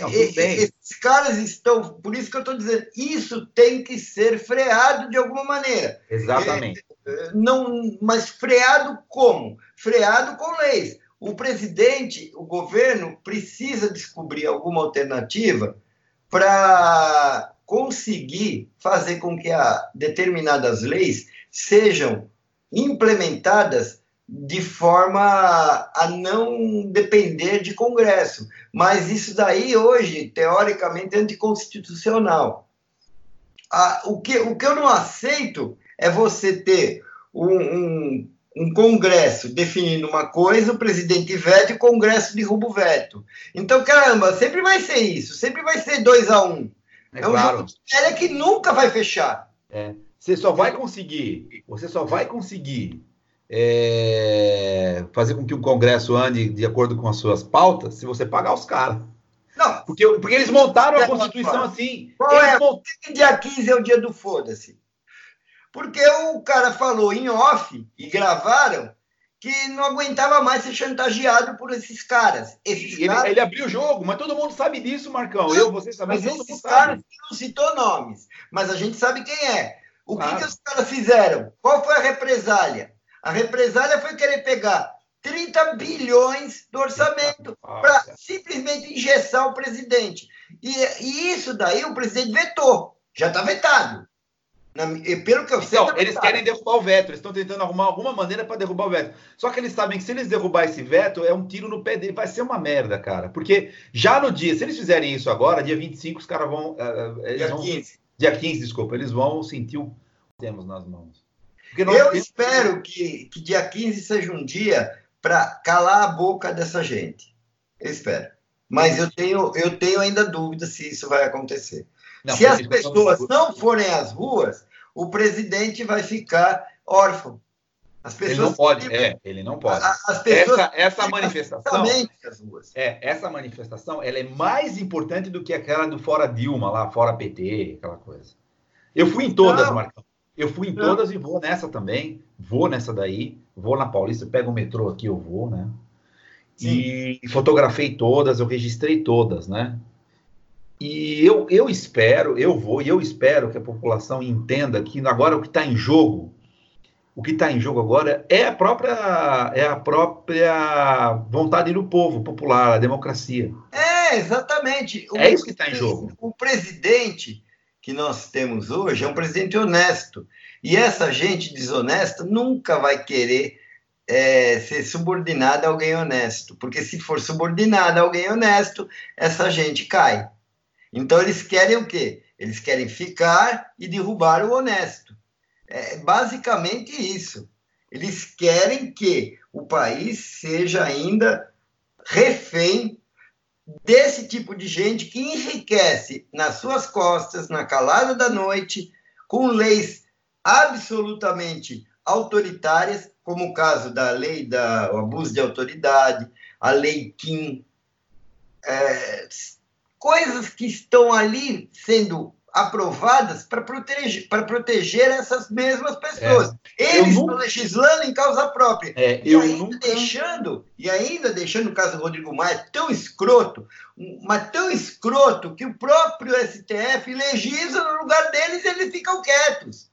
Speaker 2: Não, Esses caras estão. Por isso que eu estou dizendo, isso tem que ser freado de alguma maneira.
Speaker 1: Exatamente.
Speaker 2: É, não, mas freado como? Freado com leis. O presidente, o governo, precisa descobrir alguma alternativa para conseguir fazer com que determinadas leis sejam implementadas de forma a não depender de Congresso. Mas isso daí, hoje, teoricamente, é anticonstitucional. Ah, o, que, o que eu não aceito é você ter um, um, um Congresso definindo uma coisa, o presidente veta e o Congresso derruba o veto. Então, caramba, sempre vai ser isso, sempre vai ser 2 a 1 um. É, é um claro. jogo de que nunca vai fechar.
Speaker 1: É. Você só vai conseguir, você só vai conseguir é, fazer com que o Congresso ande de acordo com as suas pautas se você pagar os caras. Não. Porque, porque eles montaram a Constituição assim.
Speaker 2: Qual é? Mont... Dia 15 é o dia do foda-se. Porque o cara falou em off e gravaram que não aguentava mais ser chantageado por esses caras. Esses
Speaker 1: ele,
Speaker 2: caras...
Speaker 1: ele, abriu o jogo, mas todo mundo sabe disso, Marcão. Não, Eu, você sabe.
Speaker 2: Mas esses caras não citou nomes, mas a gente sabe quem é. O claro. que, que os caras fizeram? Qual foi a represália? A represália foi querer pegar 30 bilhões do orçamento para simplesmente engessar o presidente. E, e, isso daí o presidente vetou. Já está vetado. Na, pelo que eu sei.
Speaker 1: Então, tá eles querem derrubar o veto, eles estão tentando arrumar alguma maneira para derrubar o veto. Só que eles sabem que se eles derrubar esse veto, é um tiro no pé dele, vai ser uma merda, cara. Porque já no dia, se eles fizerem isso agora, dia 25, os caras vão. Uh, dia vão, 15. Dia 15, desculpa, eles vão sentir o que temos nas mãos.
Speaker 2: Eu espero que, que dia 15 seja um dia para calar a boca dessa gente. Eu espero. Mas eu tenho, eu tenho ainda dúvida se isso vai acontecer. Não, se as pessoas não forem às ruas, o presidente vai ficar órfão.
Speaker 1: As pessoas ele não pode, é, ele não pode. As pessoas essa, essa manifestação, é, essa manifestação, ela é mais importante do que aquela do fora Dilma lá, fora PT, aquela coisa. Eu fui em todas, não. Marcão. Eu fui em todas e vou nessa também. Vou nessa daí. Vou na Paulista, pego o metrô aqui, eu vou, né? Sim. E fotografei todas, eu registrei todas, né? E eu, eu espero, eu vou e eu espero que a população entenda que agora o que está em jogo, o que está em jogo agora é a própria é a própria vontade do povo popular, a democracia.
Speaker 2: É exatamente.
Speaker 1: O, é isso que está em jogo.
Speaker 2: O presidente que nós temos hoje é um presidente honesto e essa gente desonesta nunca vai querer é, ser subordinada a alguém honesto, porque se for subordinada a alguém honesto, essa gente cai. Então eles querem o quê? Eles querem ficar e derrubar o honesto. É basicamente isso. Eles querem que o país seja ainda refém desse tipo de gente que enriquece nas suas costas, na calada da noite, com leis absolutamente autoritárias, como o caso da lei do abuso de autoridade, a lei Kim, é, coisas que estão ali sendo aprovadas para proteger, para proteger essas mesmas pessoas. É. Eles estão legislando em causa própria.
Speaker 1: É,
Speaker 2: e ainda nunca... deixando, e ainda deixando o caso do Rodrigo Maia tão escroto, mas tão escroto que o próprio STF legisla no lugar deles e eles ficam quietos.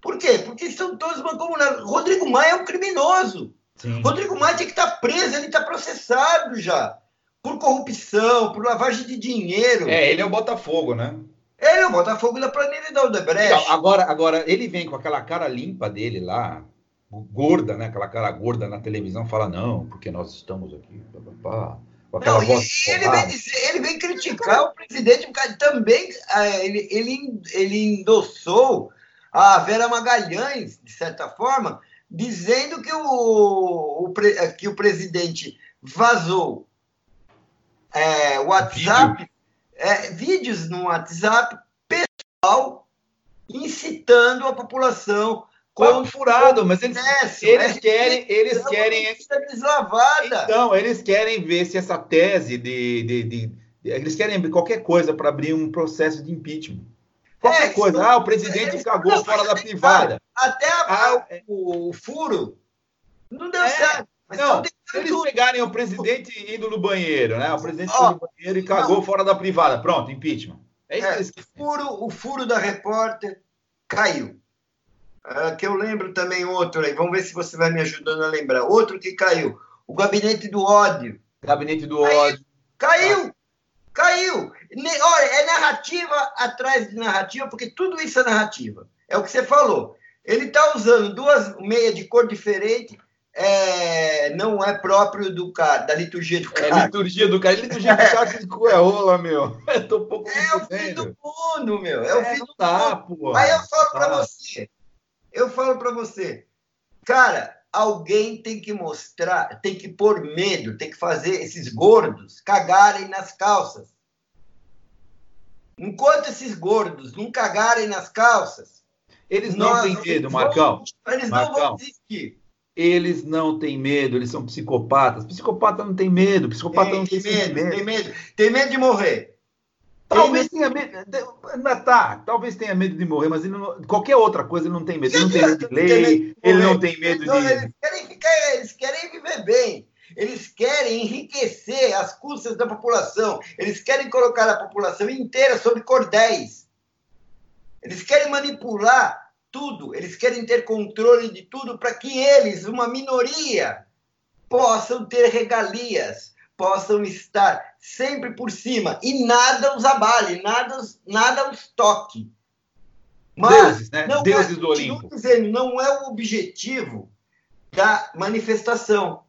Speaker 2: Por quê? Porque estão todos mancomunados. Rodrigo Maia é um criminoso. Sim. Rodrigo Maia tem que estar preso, ele está processado já. Por corrupção, por lavagem de dinheiro.
Speaker 1: É, ele é o Botafogo, né?
Speaker 2: Ele é o Botafogo da planilha da Odebrecht. Então,
Speaker 1: agora, agora, ele vem com aquela cara limpa dele lá, gorda, né? Aquela cara gorda na televisão, fala, não, porque nós estamos aqui, pá, pá,
Speaker 2: aquela não, voz. Ele vem, dizer, ele vem criticar o presidente, porque também é, ele, ele, ele endossou a Vera Magalhães, de certa forma, dizendo que o, o que o presidente vazou é, WhatsApp é, vídeos no WhatsApp pessoal incitando a população
Speaker 1: com furado, mas eles, eles é, querem, eles querem
Speaker 2: deslavada.
Speaker 1: Então, eles querem ver se essa tese de, de, de, eles querem qualquer coisa para abrir um processo de impeachment. Qualquer é, coisa. ah, o presidente é, cagou não, fora da privada.
Speaker 2: Até a, ah, o, o, furo não deu é, certo.
Speaker 1: Mas não, se eles pegarem o presidente indo no banheiro, né? O presidente oh, no banheiro e cagou não. fora da privada. Pronto, impeachment.
Speaker 2: É isso é, que eles... furo, O furo da repórter caiu. Uh, que eu lembro também outro aí. Vamos ver se você vai me ajudando a lembrar. Outro que caiu. O gabinete do ódio.
Speaker 1: Gabinete do caiu. ódio.
Speaker 2: Caiu! Ah. Caiu! Olha, é narrativa atrás de narrativa, porque tudo isso é narrativa. É o que você falou. Ele está usando duas meias de cor diferente é, não é próprio do cara, da liturgia do
Speaker 1: cara. É liturgia do cara. liturgia do cara que cu é rola, meu. Eu tô um pouco
Speaker 2: É o fim do mundo, meu. É, o é, fim do tá, mundo. Pô. Aí eu falo para você. Eu falo para você. Cara, alguém tem que mostrar, tem que pôr medo, tem que fazer esses gordos cagarem nas calças. Enquanto esses gordos não cagarem nas calças,
Speaker 1: eles não têm medo, Marcão.
Speaker 2: Eles Marcão. não vão desistir.
Speaker 1: Eles não têm medo, eles são psicopatas. Psicopata não tem medo, psicopata tem, não tem,
Speaker 2: tem medo, medo, Tem medo, tem medo de morrer.
Speaker 1: Talvez tenha medo. Tá, talvez tenha medo de morrer, mas não, qualquer outra coisa ele não tem medo. Ele não tem medo de lei, ele não tem medo de.
Speaker 2: Eles querem, ficar, eles querem viver bem. Eles querem enriquecer as custas da população. Eles querem colocar a população inteira sob cordéis. Eles querem manipular tudo, eles querem ter controle de tudo para que eles, uma minoria, possam ter regalias, possam estar sempre por cima e nada os abale, nada, nada os toque.
Speaker 1: Mas Deuses, né? não Deuses é, do Olimpo.
Speaker 2: Dizendo, não é o objetivo da manifestação.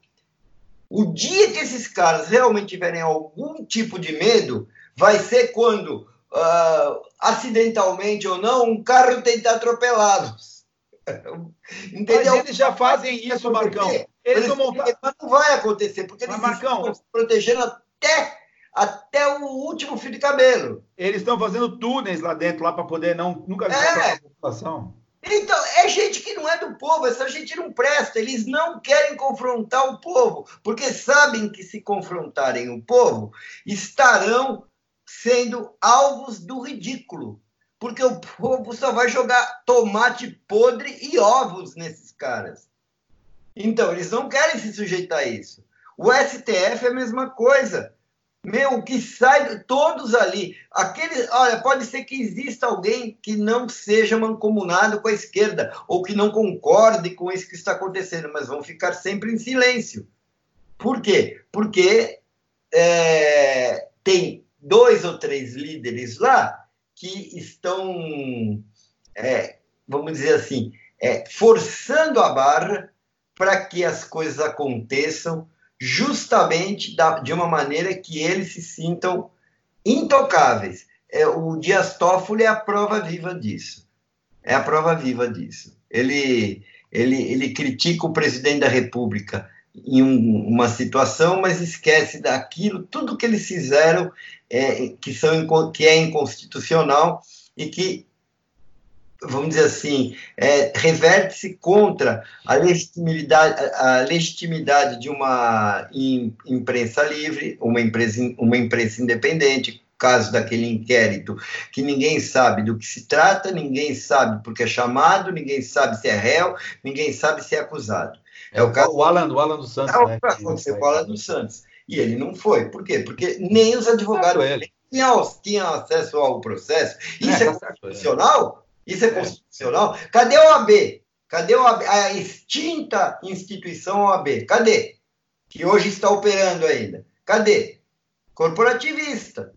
Speaker 2: O dia que esses caras realmente tiverem algum tipo de medo, vai ser quando uh, acidentalmente ou não, um carro tentar atropelá-los.
Speaker 1: Entendeu? Mas eles já fazem isso, Marcão. Eles,
Speaker 2: eles não, montar... não vai acontecer, porque
Speaker 1: eles Mas, Marcão, estão
Speaker 2: se protegendo até, até o último fio de cabelo.
Speaker 1: Eles estão fazendo túneis lá dentro, lá para poder não nunca é. a população.
Speaker 2: Então, é gente que não é do povo, essa gente não presta, eles não querem confrontar o povo, porque sabem que se confrontarem o povo, estarão sendo alvos do ridículo. porque o povo só vai jogar tomate podre e ovos nesses caras. Então, eles não querem se sujeitar a isso. O STF é a mesma coisa. Meu, o que sai, todos ali. Aquele, olha, pode ser que exista alguém que não seja mancomunado com a esquerda, ou que não concorde com isso que está acontecendo, mas vão ficar sempre em silêncio. Por quê? Porque é, tem dois ou três líderes lá que estão, é, vamos dizer assim, é, forçando a barra para que as coisas aconteçam justamente da, de uma maneira que eles se sintam intocáveis. É, o Dias Toffoli é a prova viva disso. É a prova viva disso. Ele, ele, ele critica o presidente da República em um, uma situação, mas esquece daquilo, tudo que eles fizeram é, que, são, que é inconstitucional e que vamos dizer assim, é, reverte-se contra a legitimidade, a legitimidade de uma imprensa livre, uma imprensa, uma imprensa independente, caso daquele inquérito, que ninguém sabe do que se trata, ninguém sabe porque é chamado, ninguém sabe se é réu, ninguém sabe se é acusado.
Speaker 1: É, o caso. O Alan, o Alan dos Santos. É
Speaker 2: o né, aconteceu com o Alan dos Santos. E ele não foi. Por quê? Porque nem os advogados tinham, tinham acesso ao processo. Isso é, é constitucional? Isso é constitucional? Cadê o AB? Cadê o AB? a extinta instituição OAB? Cadê? Que hoje está operando ainda. Cadê? Corporativista.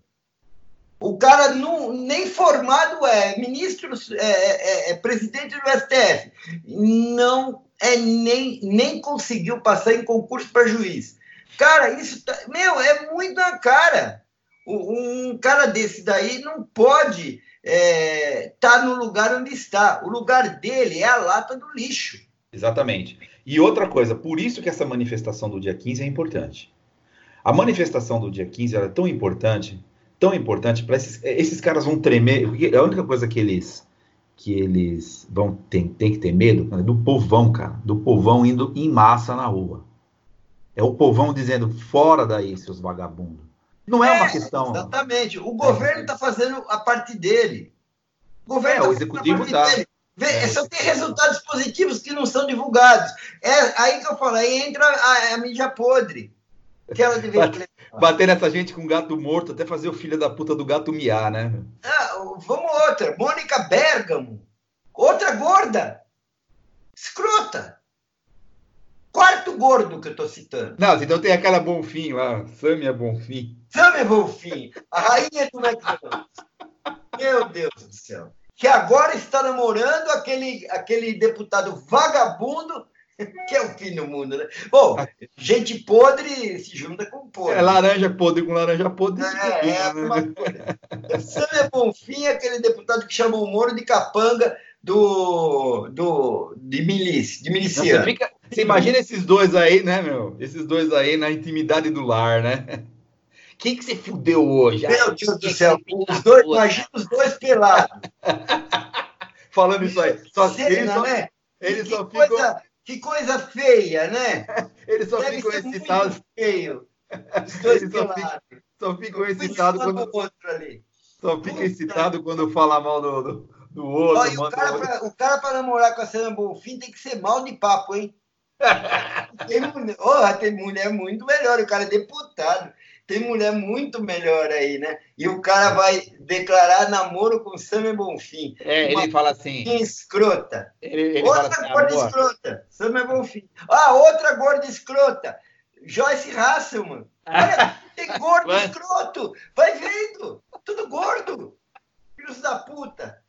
Speaker 2: O cara não, nem formado é, ministro, é, é, é, presidente do STF. Não é nem, nem conseguiu passar em concurso para juiz. Cara, isso tá, meu, é muito na cara. Um cara desse daí não pode está é, tá no lugar onde está. O lugar dele é a lata do lixo.
Speaker 1: Exatamente. E outra coisa, por isso que essa manifestação do dia 15 é importante. A manifestação do dia 15 é tão importante, tão importante para esses, esses caras vão tremer, a única coisa que eles que eles vão tem, tem que ter medo é do povão, cara, do povão indo em massa na rua. É o povão dizendo fora daí, seus vagabundos. Não é, é uma questão.
Speaker 2: Exatamente. O governo está fazendo a parte dele.
Speaker 1: O governo é, tá o executivo está.
Speaker 2: É. Só tem resultados positivos que não são divulgados. É aí que eu falo, aí entra a, a mídia podre. Que ela deveria
Speaker 1: Bater nessa gente com gato morto, até fazer o filho da puta do gato miar, né?
Speaker 2: Ah, vamos outra. Mônica Bergamo. Outra gorda. Escrota. Quarto gordo que eu tô citando.
Speaker 1: Não, então tem aquela Bonfim lá, Sâmia Bonfim.
Speaker 2: Sâmia Bonfim, a rainha do McDonald's. Meu Deus do céu. Que agora está namorando aquele, aquele deputado vagabundo que é o fim do mundo, né? Bom, gente podre se junta com podre.
Speaker 1: É laranja podre com laranja podre.
Speaker 2: É, é né? uma coisa. Sâmia Bonfim, aquele deputado que chamou o Moro de capanga do, do, de milícia, de miliciano.
Speaker 1: Você, fica, você imagina esses dois aí, né, meu? Esses dois aí na intimidade do lar, né? Quem que você fudeu hoje?
Speaker 2: Meu Deus do céu, os dois, imagina os dois pelados.
Speaker 1: Falando isso aí. Só, Cena, eles só, né? eles
Speaker 2: só coisa, ficam... que coisa feia, né?
Speaker 1: eles só Deve ficam excitados.
Speaker 2: Feio. Os dois
Speaker 1: eles só ficam, só ficam excitados quando. Só fica excitado quando fala mal do, do, do outro.
Speaker 2: Olha, o cara, para namorar com a Sandra Bonfim tem que ser mal de papo, hein? tem, mulher, oh, tem mulher muito melhor, o cara é deputado. Tem mulher muito melhor aí, né? E o cara vai declarar namoro com Samia Bonfim.
Speaker 1: É, ele fala assim.
Speaker 2: Escrota. Ele, ele outra assim, gorda amor. escrota. Samia Bonfim. Ah, outra gorda escrota. Joyce Hasselman. Olha, tem gordo escroto. Vai vendo. Tudo gordo. Filhos da puta.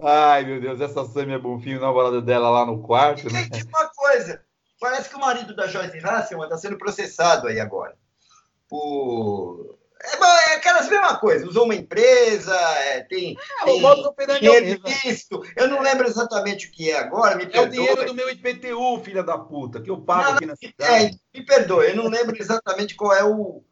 Speaker 1: Ai, meu Deus, essa Samia Bonfim, namorada dela lá no quarto.
Speaker 2: E né? uma coisa, parece que o marido da Joyce Hasselman está sendo processado aí agora. Por... É, é aquelas mesmas coisas, usou uma empresa, é, tem, é, tem
Speaker 1: o dinheiro
Speaker 2: visto. Eu não lembro exatamente o que é agora, me perdoe.
Speaker 1: É o dinheiro do meu IPTU, filha da puta, que eu pago não, aqui na cidade.
Speaker 2: É, me perdoe, eu não lembro exatamente qual é o,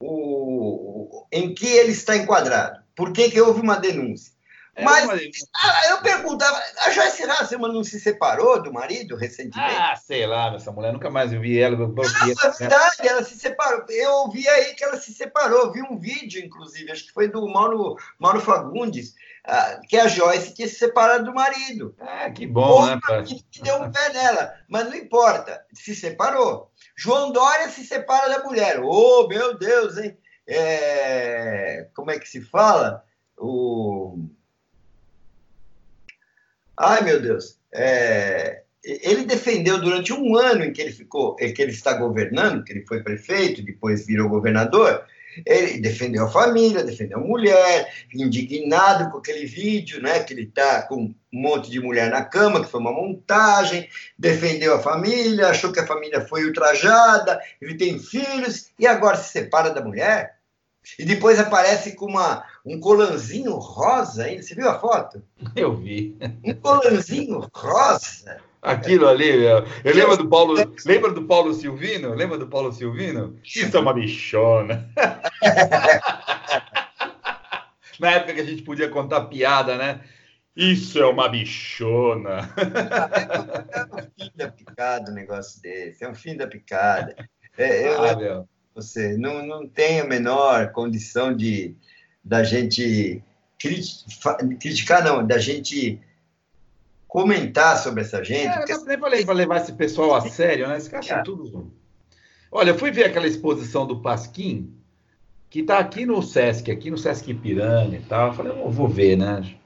Speaker 2: o... em que ele está enquadrado. Por que, que houve uma denúncia? É, mas, mas eu perguntava, a Joyce Hasselman não se separou do marido recentemente?
Speaker 1: Ah, sei lá, essa mulher, nunca mais vi ela. Não,
Speaker 2: é verdade, ela se separou. Eu ouvi aí que ela se separou, vi um vídeo, inclusive, acho que foi do Mauro, Mauro Fagundes, ah, que a Joyce tinha se separado do marido.
Speaker 1: Ah, que bom, né?
Speaker 2: Que deu um pé nela, mas não importa, se separou. João Dória se separa da mulher. Oh, meu Deus, hein? É... Como é que se fala? O Ai, meu Deus. É, ele defendeu durante um ano em que ele ficou, em que ele está governando, que ele foi prefeito, depois virou governador. Ele defendeu a família, defendeu a mulher, indignado com aquele vídeo, né? Que ele está com um monte de mulher na cama, que foi uma montagem, defendeu a família, achou que a família foi ultrajada, ele tem filhos e agora se separa da mulher. E depois aparece com uma, um colanzinho rosa ainda. Você viu a foto?
Speaker 1: Eu vi.
Speaker 2: Um colanzinho rosa.
Speaker 1: Aquilo ali, eu, eu lembro do Paulo, lembra do Paulo Silvino? Lembra do Paulo Silvino? Isso é uma bichona. Na época que a gente podia contar piada, né? Isso é uma bichona.
Speaker 2: É um fim da picada um negócio desse, é um fim da picada. É, eu, ah, meu. Você não, não tem a menor condição de da gente criticar, não, da gente comentar sobre essa gente. É,
Speaker 1: porque... Nem falei para levar esse pessoal a sério, né? Esse cara é. tudo. Olha, eu fui ver aquela exposição do Pasquim, que está aqui no Sesc, aqui no Sesc Ipiranga e tal. Eu falei, eu vou ver, né?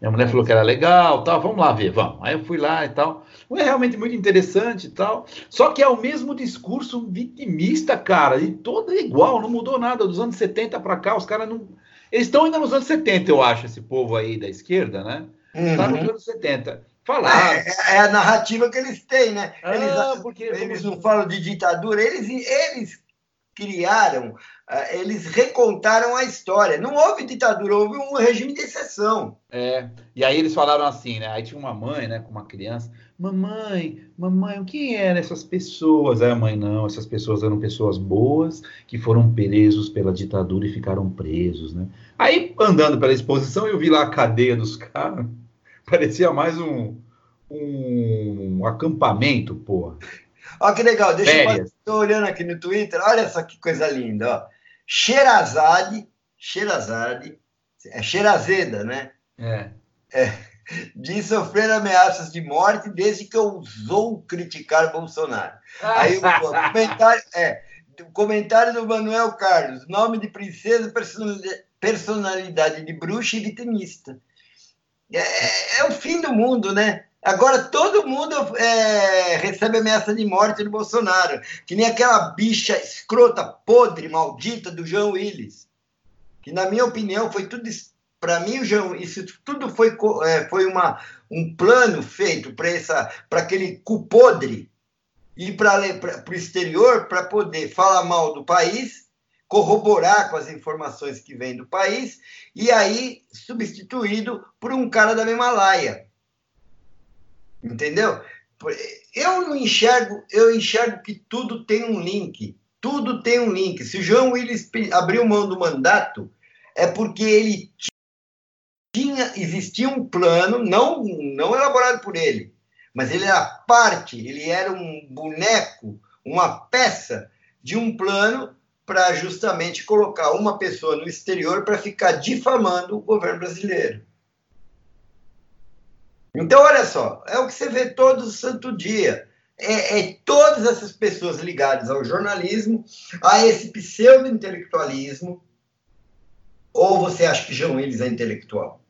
Speaker 1: Minha mulher falou que era legal, tal, vamos lá ver, vamos. Aí eu fui lá e tal. É realmente muito interessante e tal. Só que é o mesmo discurso vitimista, cara, e todo igual, não mudou nada dos anos 70 para cá, os caras não eles estão ainda nos anos 70, eu acho, esse povo aí da esquerda, né? Está uhum. nos anos 70. Falar.
Speaker 2: É, é, a narrativa que eles têm, né? Eles, ah, porque, eles não falam de ditadura, eles, eles criaram, uh, eles recontaram a história. Não houve ditadura, houve um regime de exceção.
Speaker 1: É, e aí eles falaram assim, né? Aí tinha uma mãe, né, com uma criança. Mamãe, mamãe, o que eram essas pessoas? Aí a mãe, não, essas pessoas eram pessoas boas que foram presos pela ditadura e ficaram presos, né? Aí, andando pela exposição, eu vi lá a cadeia dos caras. Parecia mais um, um acampamento, porra.
Speaker 2: Olha que legal, deixa Férias. eu estou olhando aqui no Twitter, olha só que coisa linda, ó. Xerazade, Xerazade, é Xerazeda, né?
Speaker 1: É.
Speaker 2: é. De sofrer ameaças de morte desde que ousou criticar Bolsonaro. Aí o comentário é o comentário do Manuel Carlos, nome de princesa, personalidade de bruxa e vitimista. É, é o fim do mundo, né? Agora todo mundo é, recebe ameaça de morte do Bolsonaro, que nem aquela bicha escrota, podre, maldita do João Willis, que na minha opinião foi tudo para mim João, isso tudo foi é, foi uma um plano feito para aquele cu podre ir para o exterior para poder falar mal do país, corroborar com as informações que vêm do país e aí substituído por um cara da mesma laia Entendeu? Eu não enxergo, eu enxergo que tudo tem um link. Tudo tem um link. Se o João Willis abriu mão do mandato, é porque ele tinha, existia um plano, não, não elaborado por ele, mas ele era parte, ele era um boneco, uma peça de um plano para justamente colocar uma pessoa no exterior para ficar difamando o governo brasileiro. Então, olha só, é o que você vê todo santo dia. É, é todas essas pessoas ligadas ao jornalismo, a esse pseudo-intelectualismo, ou você acha que João Willis é intelectual?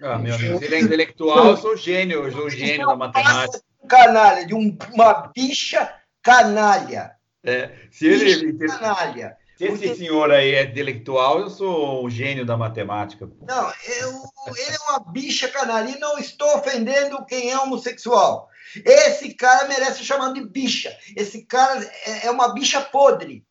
Speaker 1: Ah, meu amigo, se ele é intelectual, eu sou gênio, eu sou gênio da matemática.
Speaker 2: Um canalha, de um, uma bicha canalha.
Speaker 1: É, se ele, bicha canalha. Se esse Porque... senhor aí é intelectual, eu sou o gênio da matemática.
Speaker 2: Não, eu, ele é uma bicha canalha e não estou ofendendo quem é homossexual. Esse cara merece ser chamado de bicha. Esse cara é, é uma bicha podre.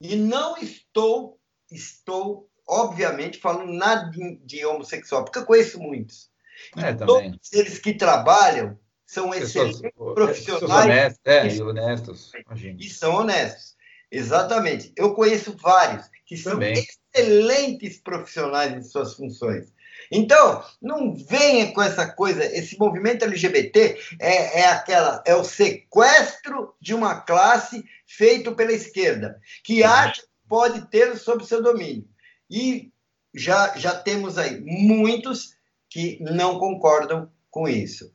Speaker 2: E não estou, estou, obviamente, falando nada de, de homossexual, porque eu conheço muitos.
Speaker 1: É, todos
Speaker 2: eles que trabalham são excelentes profissionais.
Speaker 1: Honestos, é, e honestos.
Speaker 2: E são honestos. Exatamente. Eu conheço vários que são Também. excelentes profissionais em suas funções. Então, não venha com essa coisa. Esse movimento LGBT é, é aquela, é o sequestro de uma classe feito pela esquerda, que acha que pode ter sob seu domínio. E já, já temos aí muitos que não concordam com isso.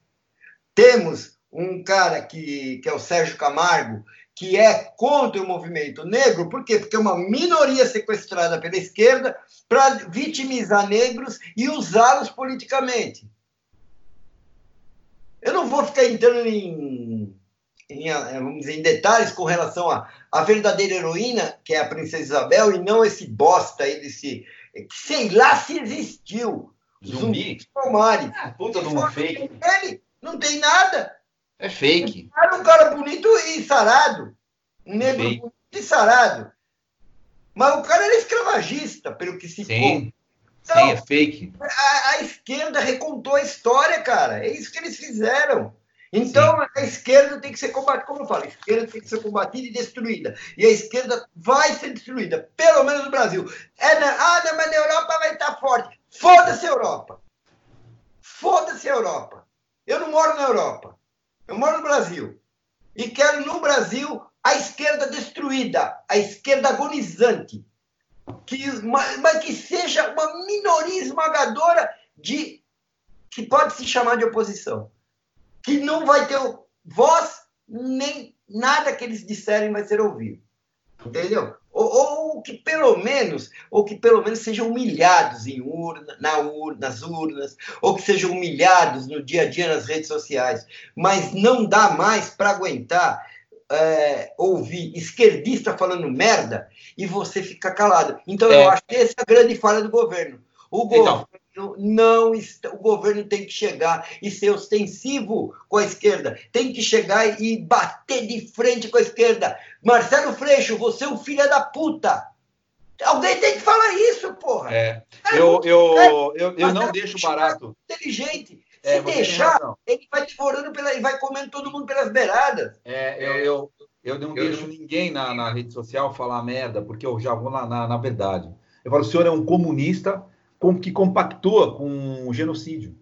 Speaker 2: Temos um cara que, que é o Sérgio Camargo, que é contra o movimento negro, por quê? Porque é uma minoria sequestrada pela esquerda para vitimizar negros e usá-los politicamente. Eu não vou ficar entrando em, em, vamos dizer, em detalhes com relação à, à verdadeira heroína, que é a Princesa Isabel, e não esse bosta aí desse. Sei lá se existiu.
Speaker 1: Zumbi?
Speaker 2: Palmares.
Speaker 1: Ah, puta de um fake.
Speaker 2: Ele não tem nada.
Speaker 1: É fake.
Speaker 2: Era um cara bonito e sarado. Um negro fake. bonito e sarado. Mas o cara era escravagista, pelo que se
Speaker 1: Sim. Então, Sim, é fake.
Speaker 2: A, a, esquerda recontou a história, cara. É isso que eles fizeram. Então, Sim. a esquerda tem que ser combatida, como eu falo, a esquerda tem que ser combatida e destruída. E a esquerda vai ser destruída, pelo menos no Brasil. É na, ah, não, mas na Europa vai estar forte. Foda-se a Europa. Foda-se a Europa. Eu não moro na Europa. Eu moro no Brasil. E quero no Brasil a esquerda destruída, a esquerda agonizante. Que, mas, mas que seja uma minoria esmagadora de que pode se chamar de oposição. Que não vai ter voz, nem nada que eles disserem vai ser ouvido. Entendeu? Ou, ou, que pelo menos, ou que pelo menos sejam humilhados em urna, na urna, nas urnas, ou que sejam humilhados no dia a dia nas redes sociais. Mas não dá mais para aguentar é, ouvir esquerdista falando merda e você ficar calado. Então é. eu acho que essa é a grande falha do governo. O então. governo então. Não o governo tem que chegar e ser ostensivo com a esquerda, tem que chegar e bater de frente com a esquerda. Marcelo Freixo, você é um filho da puta. Alguém tem que falar isso, porra.
Speaker 1: É. Eu, eu, eu, eu, eu não deixo barato.
Speaker 2: Inteligente. Se é, deixar, ele vai devorando, pela, e vai comendo todo mundo pelas beiradas.
Speaker 1: É, eu, eu, eu não eu deixo não... ninguém na, na rede social falar merda, porque eu já vou na, na, na verdade. Eu falo, o senhor é um comunista com, que compactua com o genocídio.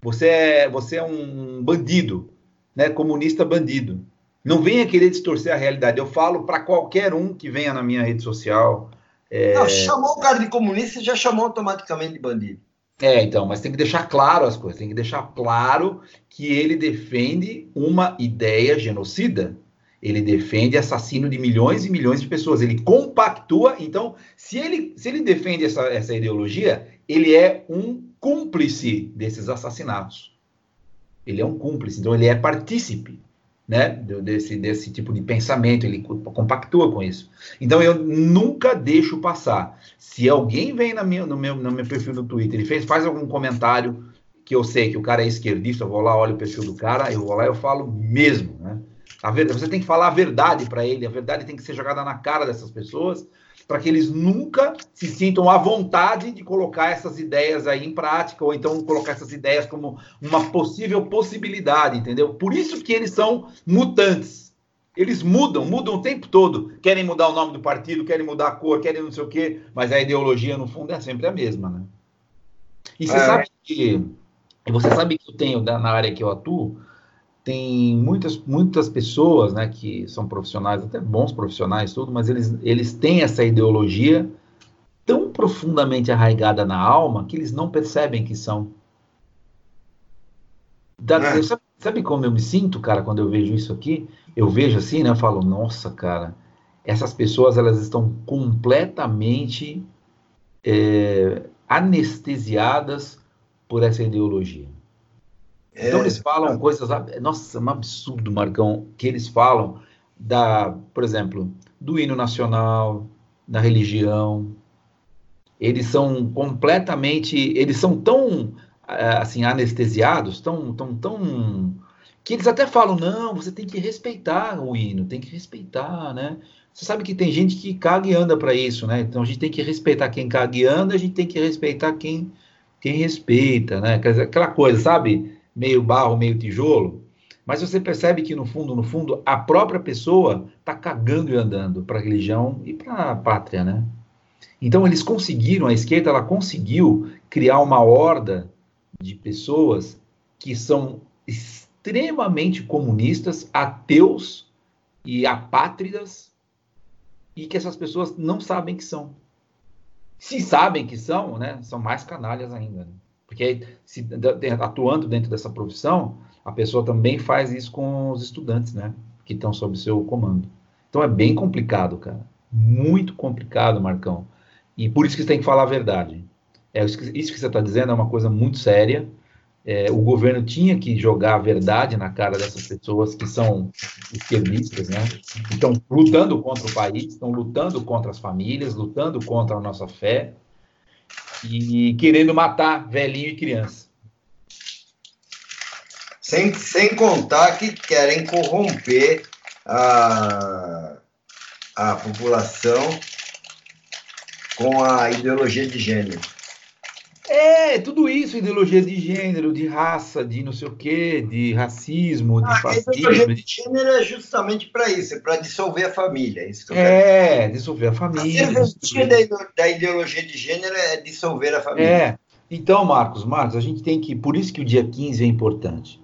Speaker 1: Você é, você é um bandido, né? comunista bandido. Não venha querer distorcer a realidade. Eu falo para qualquer um que venha na minha rede social.
Speaker 2: É... Não, chamou o cara de comunista, já chamou automaticamente de bandido.
Speaker 1: É, então, mas tem que deixar claro as coisas, tem que deixar claro que ele defende uma ideia genocida. Ele defende assassino de milhões e milhões de pessoas. Ele compactua. Então, se ele, se ele defende essa, essa ideologia, ele é um cúmplice desses assassinatos. Ele é um cúmplice, então ele é partícipe né, desse, desse tipo de pensamento, ele compactua com isso. Então eu nunca deixo passar. Se alguém vem na minha, no, meu, no meu perfil no Twitter e fez, faz algum comentário que eu sei que o cara é esquerdista, eu vou lá, olho o perfil do cara, eu vou lá e eu falo mesmo, né? A verdade, você tem que falar a verdade para ele, a verdade tem que ser jogada na cara dessas pessoas, para que eles nunca se sintam à vontade de colocar essas ideias aí em prática, ou então colocar essas ideias como uma possível possibilidade, entendeu? Por isso que eles são mutantes. Eles mudam, mudam o tempo todo. Querem mudar o nome do partido, querem mudar a cor, querem não sei o quê, mas a ideologia, no fundo, é sempre a mesma, né? E você é. sabe que. Você sabe que eu tenho, na área que eu atuo, tem muitas, muitas pessoas, né, que são profissionais, até bons profissionais, tudo, mas eles, eles têm essa ideologia tão profundamente arraigada na alma que eles não percebem que são. Da, é. sabe, sabe, como eu me sinto, cara, quando eu vejo isso aqui? Eu vejo assim, né, eu falo, nossa, cara, essas pessoas, elas estão completamente é, anestesiadas por essa ideologia. Então eles falam é. coisas, nossa, é um absurdo, Marcão, que eles falam da, por exemplo, do hino nacional, da religião. Eles são completamente, eles são tão eh, assim anestesiados, tão, tão, tão que eles até falam não, você tem que respeitar o hino, tem que respeitar, né? Você sabe que tem gente que caga e anda para isso, né? Então a gente tem que respeitar quem caga e anda, a gente tem que respeitar quem quem respeita, né? Aquela coisa, sabe? Meio barro, meio tijolo. Mas você percebe que no fundo, no fundo, a própria pessoa está cagando e andando para a religião e para a pátria, né? Então eles conseguiram, a esquerda ela conseguiu criar uma horda de pessoas que são extremamente comunistas, ateus e apátridas, e que essas pessoas não sabem que são. Se sabem que são, né, são mais canalhas ainda. Né? Porque se, atuando dentro dessa profissão, a pessoa também faz isso com os estudantes, né, que estão sob seu comando. Então é bem complicado, cara. Muito complicado, Marcão. E por isso que você tem que falar a verdade. É isso que, que você está dizendo é uma coisa muito séria é, o governo tinha que jogar a verdade na cara dessas pessoas que são esquerdistas, né? Estão lutando contra o país, estão lutando contra as famílias, lutando contra a nossa fé e querendo matar velhinho e criança.
Speaker 2: Sem, sem contar que querem corromper a, a população com a ideologia de gênero.
Speaker 1: É, tudo isso, ideologia de gênero, de raça, de não sei o quê, de racismo, de ah, fascismo. A ideologia
Speaker 2: de gênero é justamente para isso, é para dissolver a família. É, isso
Speaker 1: que eu é quero. dissolver a família. A
Speaker 2: serventia da ideologia de gênero é dissolver a família.
Speaker 1: É. Então, Marcos, Marcos, a gente tem que. Por isso que o dia 15 é importante.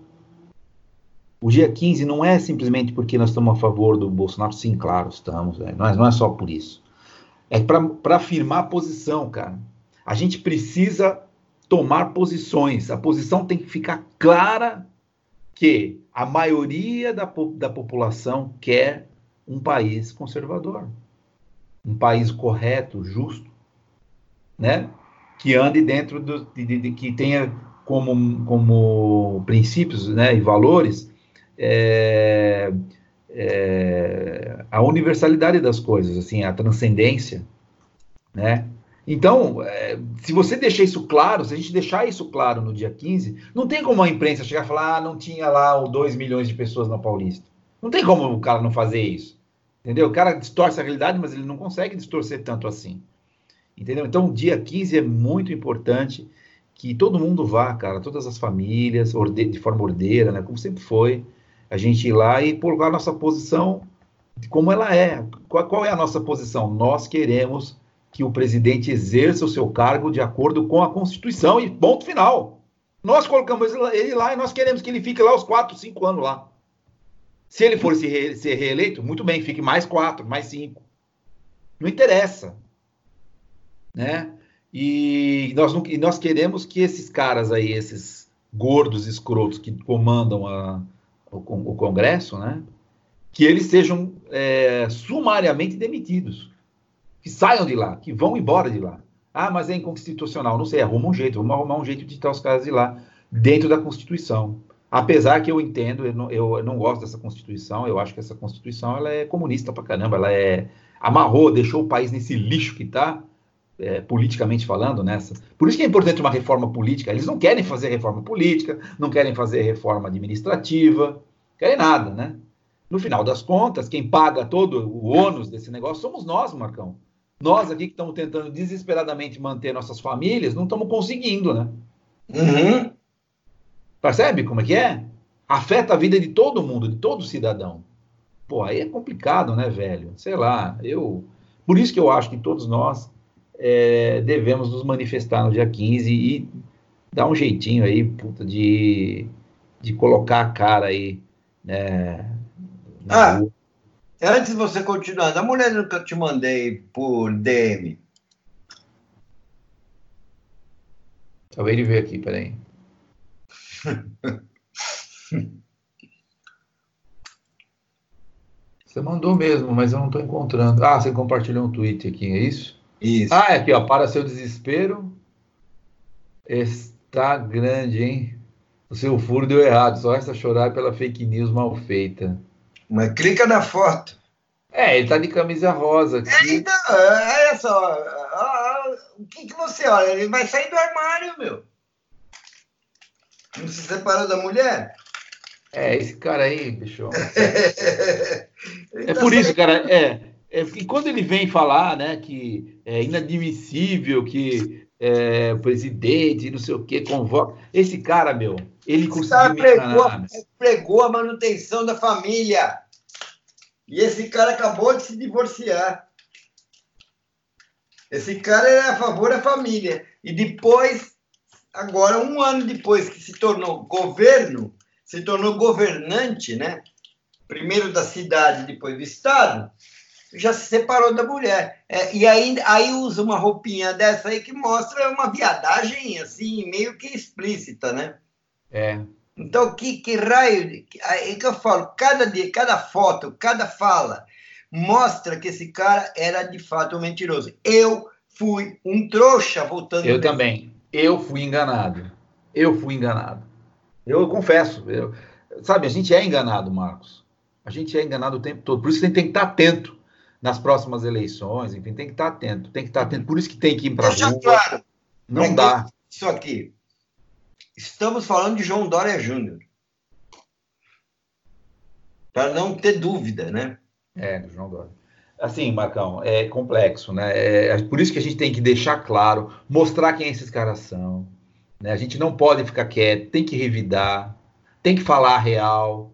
Speaker 1: O dia 15 não é simplesmente porque nós estamos a favor do Bolsonaro, sim, claro, estamos, é, não, é, não é só por isso. É para afirmar a posição, cara. A gente precisa tomar posições. A posição tem que ficar clara que a maioria da, da população quer um país conservador, um país correto, justo, né? Que ande dentro do, de, de, que tenha como, como princípios, né, e valores é, é, a universalidade das coisas, assim, a transcendência, né? Então, é, se você deixar isso claro, se a gente deixar isso claro no dia 15, não tem como a imprensa chegar e falar, ah, não tinha lá 2 milhões de pessoas na Paulista. Não tem como o cara não fazer isso. Entendeu? O cara distorce a realidade, mas ele não consegue distorcer tanto assim. Entendeu? Então, dia 15 é muito importante que todo mundo vá, cara, todas as famílias, de forma ordeira, né? Como sempre foi, a gente ir lá e colocar a nossa posição como ela é. Qual, qual é a nossa posição? Nós queremos que o presidente exerça o seu cargo de acordo com a Constituição e ponto final. Nós colocamos ele lá e nós queremos que ele fique lá os quatro, cinco anos lá. Se ele for se re, ser reeleito, muito bem, fique mais quatro, mais cinco. Não interessa. Né? E nós, não, e nós queremos que esses caras aí, esses gordos escrotos que comandam a, o, o Congresso, né? que eles sejam é, sumariamente demitidos que saiam de lá, que vão embora de lá. Ah, mas é inconstitucional. Não sei, arruma um jeito, vamos arrumar um jeito de tirar os caras de lá, dentro da Constituição. Apesar que eu entendo, eu não, eu não gosto dessa Constituição, eu acho que essa Constituição ela é comunista pra caramba, ela é. amarrou, deixou o país nesse lixo que está, é, politicamente falando, nessa. Por isso que é importante uma reforma política. Eles não querem fazer reforma política, não querem fazer reforma administrativa, querem nada, né? No final das contas, quem paga todo o ônus desse negócio somos nós, Marcão. Nós aqui que estamos tentando desesperadamente manter nossas famílias, não estamos conseguindo, né?
Speaker 2: Uhum.
Speaker 1: Percebe como é que é? Afeta a vida de todo mundo, de todo cidadão. Pô, aí é complicado, né, velho? Sei lá, eu. Por isso que eu acho que todos nós é, devemos nos manifestar no dia 15 e dar um jeitinho aí, puta, de, de colocar a cara aí, né?
Speaker 2: ah, rua. Antes de você continuar, dá uma olhada no que eu te mandei por DM.
Speaker 1: Acabei de ver aqui, peraí. Você mandou mesmo, mas eu não estou encontrando. Ah, você compartilhou um tweet aqui, é isso?
Speaker 2: Isso.
Speaker 1: Ah, é aqui, ó. Para seu desespero, está grande, hein? O seu furo deu errado. Só resta chorar pela fake news mal feita.
Speaker 2: Mas clica na foto.
Speaker 1: É, ele tá de camisa rosa aqui.
Speaker 2: É, então, olha só. o que, que você olha? Ele vai sair do armário, meu. Não se separou da mulher?
Speaker 1: É, esse cara aí, bicho. é tá por isso, cara. É, é, e quando ele vem falar, né, que é inadmissível que é, presidente, não sei o que, convoca. Esse cara, meu, ele
Speaker 2: conseguiu. Cara pregou, pregou a manutenção da família. E esse cara acabou de se divorciar. Esse cara era a favor da família. E depois, agora, um ano depois que se tornou governo, se tornou governante, né? Primeiro da cidade, depois do estado, já se separou da mulher. É, e aí, aí usa uma roupinha dessa aí que mostra uma viadagem, assim, meio que explícita, né?
Speaker 1: É.
Speaker 2: Então, que, que raio. De, é que eu falo, cada dia, cada foto, cada fala, mostra que esse cara era de fato um mentiroso. Eu fui um trouxa voltando.
Speaker 1: Eu também. Eu fui enganado. Eu fui enganado. Eu confesso. Eu, sabe, a gente é enganado, Marcos. A gente é enganado o tempo todo. Por isso que tem que estar atento nas próximas eleições. Enfim, tem que estar atento. Tem que estar atento. Por isso que tem que ir para a rua. Claro. Não dá.
Speaker 2: Isso aqui. Estamos falando de João Dória Júnior. Para não ter dúvida, né?
Speaker 1: É, João Dória. Assim, Marcão, é complexo, né? É, é, por isso que a gente tem que deixar claro, mostrar quem esses caras são. Né? A gente não pode ficar quieto, tem que revidar, tem que falar real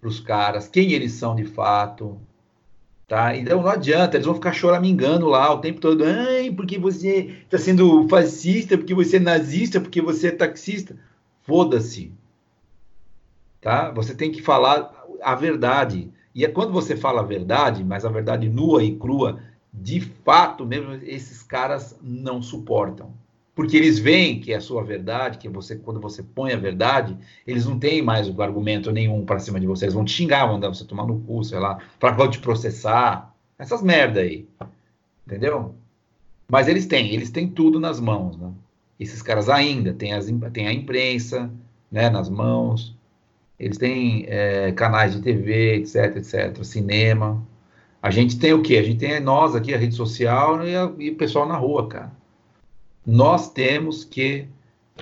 Speaker 1: para os caras, quem eles são de fato. Tá? Então não adianta, eles vão ficar choramingando lá o tempo todo. Ai, porque você está sendo fascista, porque você é nazista, porque você é taxista. Foda-se. Tá? Você tem que falar a verdade. E é quando você fala a verdade, mas a verdade nua e crua, de fato mesmo, esses caras não suportam porque eles veem que é a sua verdade, que você quando você põe a verdade, eles não têm mais o argumento nenhum para cima de você, eles vão te xingar, vão dar você tomar no cu, sei lá, para vão te processar, essas merda aí, entendeu? Mas eles têm, eles têm tudo nas mãos, né? Esses caras ainda têm, as, têm a imprensa, né, nas mãos, eles têm é, canais de TV, etc, etc, cinema. A gente tem o quê? A gente tem nós aqui, a rede social e, a, e o pessoal na rua, cara nós temos que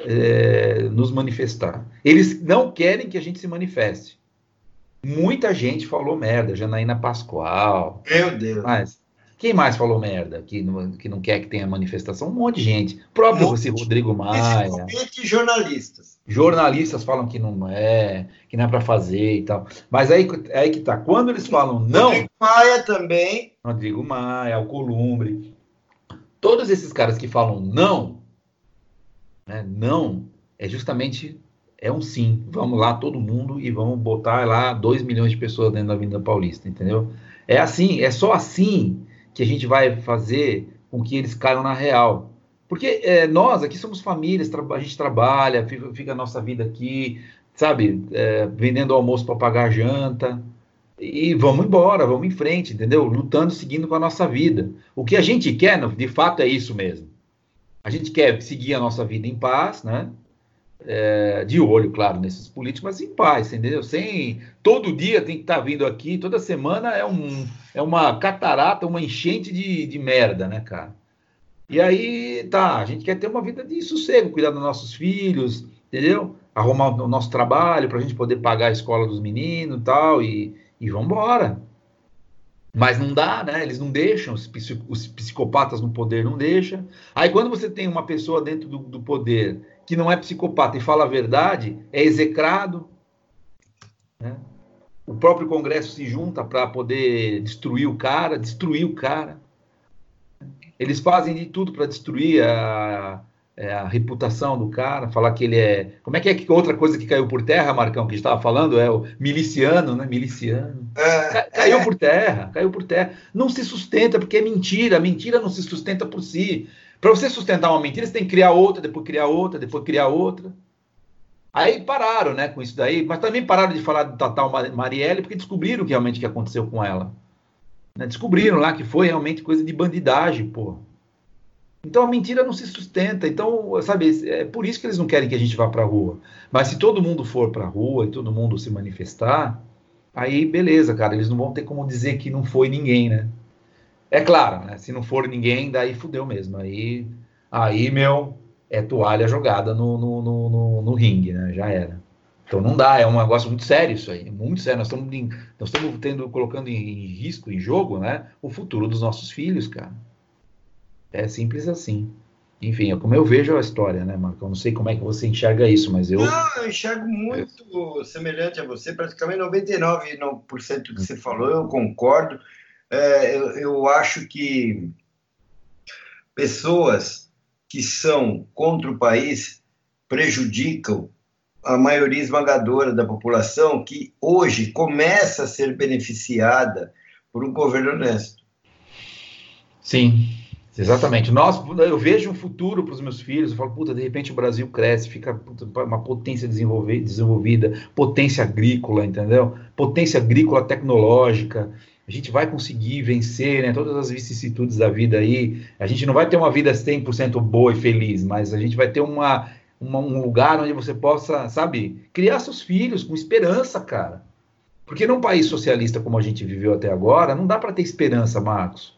Speaker 1: é, nos manifestar. Eles não querem que a gente se manifeste. Muita gente falou merda, Janaína Pascoal.
Speaker 2: Meu Deus.
Speaker 1: Mas quem mais falou merda que não, que não quer que tenha manifestação? Um monte de gente. O próprio você, Rodrigo Maia.
Speaker 2: Principalmente jornalistas.
Speaker 1: Jornalistas falam que não é, que não é para fazer e tal. Mas aí, aí que tá. Quando eles falam não.
Speaker 2: Rodrigo Maia também.
Speaker 1: Rodrigo Maia, Alcolumbre todos esses caras que falam não, né, não, é justamente é um sim. Vamos lá, todo mundo, e vamos botar lá 2 milhões de pessoas dentro da Avenida Paulista, entendeu? É assim, é só assim que a gente vai fazer com que eles caiam na real. Porque é, nós aqui somos famílias, a gente trabalha, fica, a nossa vida aqui, sabe, é, vendendo almoço para pagar janta, e vamos embora, vamos em frente, entendeu? Lutando, seguindo com a nossa vida. O que a gente quer, de fato, é isso mesmo. A gente quer seguir a nossa vida em paz, né? É, de olho, claro, nesses políticos, mas em paz, entendeu? Sem todo dia tem que estar tá vindo aqui, toda semana é, um, é uma catarata, uma enchente de, de merda, né, cara? E aí, tá, a gente quer ter uma vida de sossego, cuidar dos nossos filhos, entendeu? Arrumar o nosso trabalho para a gente poder pagar a escola dos meninos tal, e e vão embora. Mas não dá, né? Eles não deixam, os, os psicopatas no poder não deixam. Aí quando você tem uma pessoa dentro do, do poder que não é psicopata e fala a verdade, é execrado. Né? O próprio Congresso se junta para poder destruir o cara, destruir o cara. Eles fazem de tudo para destruir a, é, a reputação do cara, falar que ele é. Como é que é que outra coisa que caiu por terra, Marcão, que estava falando é o miliciano, né? Miliciano. É, caiu é. por terra, caiu por terra. Não se sustenta porque é mentira. Mentira não se sustenta por si. Para você sustentar uma mentira, você tem que criar outra, depois criar outra, depois criar outra. Aí pararam, né, com isso daí, mas também pararam de falar de Tatal Marielle porque descobriram que realmente o que aconteceu com ela. Né? Descobriram lá que foi realmente coisa de bandidagem, pô. Então a mentira não se sustenta. Então, sabe, é por isso que eles não querem que a gente vá para a rua. Mas se todo mundo for para a rua e todo mundo se manifestar, aí beleza, cara, eles não vão ter como dizer que não foi ninguém, né? É claro, né? Se não for ninguém, daí fudeu mesmo. Aí, aí meu, é toalha jogada no, no, no, no, no ringue, né? Já era. Então não dá, é um negócio muito sério isso aí, muito sério. Nós estamos, nós estamos tendo, colocando em risco, em jogo, né, o futuro dos nossos filhos, cara. É simples assim. enfim, é como eu vejo a história, né, Marco? Eu não sei como é que você enxerga isso, mas eu.
Speaker 2: Não, eu enxergo muito semelhante a você, praticamente 99% do que você falou, eu concordo. É, eu, eu acho que pessoas que são contra o país prejudicam a maioria esmagadora da população que hoje começa a ser beneficiada por um governo honesto.
Speaker 1: Sim, exatamente. Nós, eu vejo um futuro para os meus filhos. Eu falo, puta, de repente o Brasil cresce, fica uma potência desenvolvida, potência agrícola, entendeu? Potência agrícola tecnológica. A gente vai conseguir vencer né, todas as vicissitudes da vida aí. A gente não vai ter uma vida 100% boa e feliz, mas a gente vai ter uma uma, um lugar onde você possa, sabe, criar seus filhos com esperança, cara. Porque num país socialista como a gente viveu até agora, não dá para ter esperança, Marcos.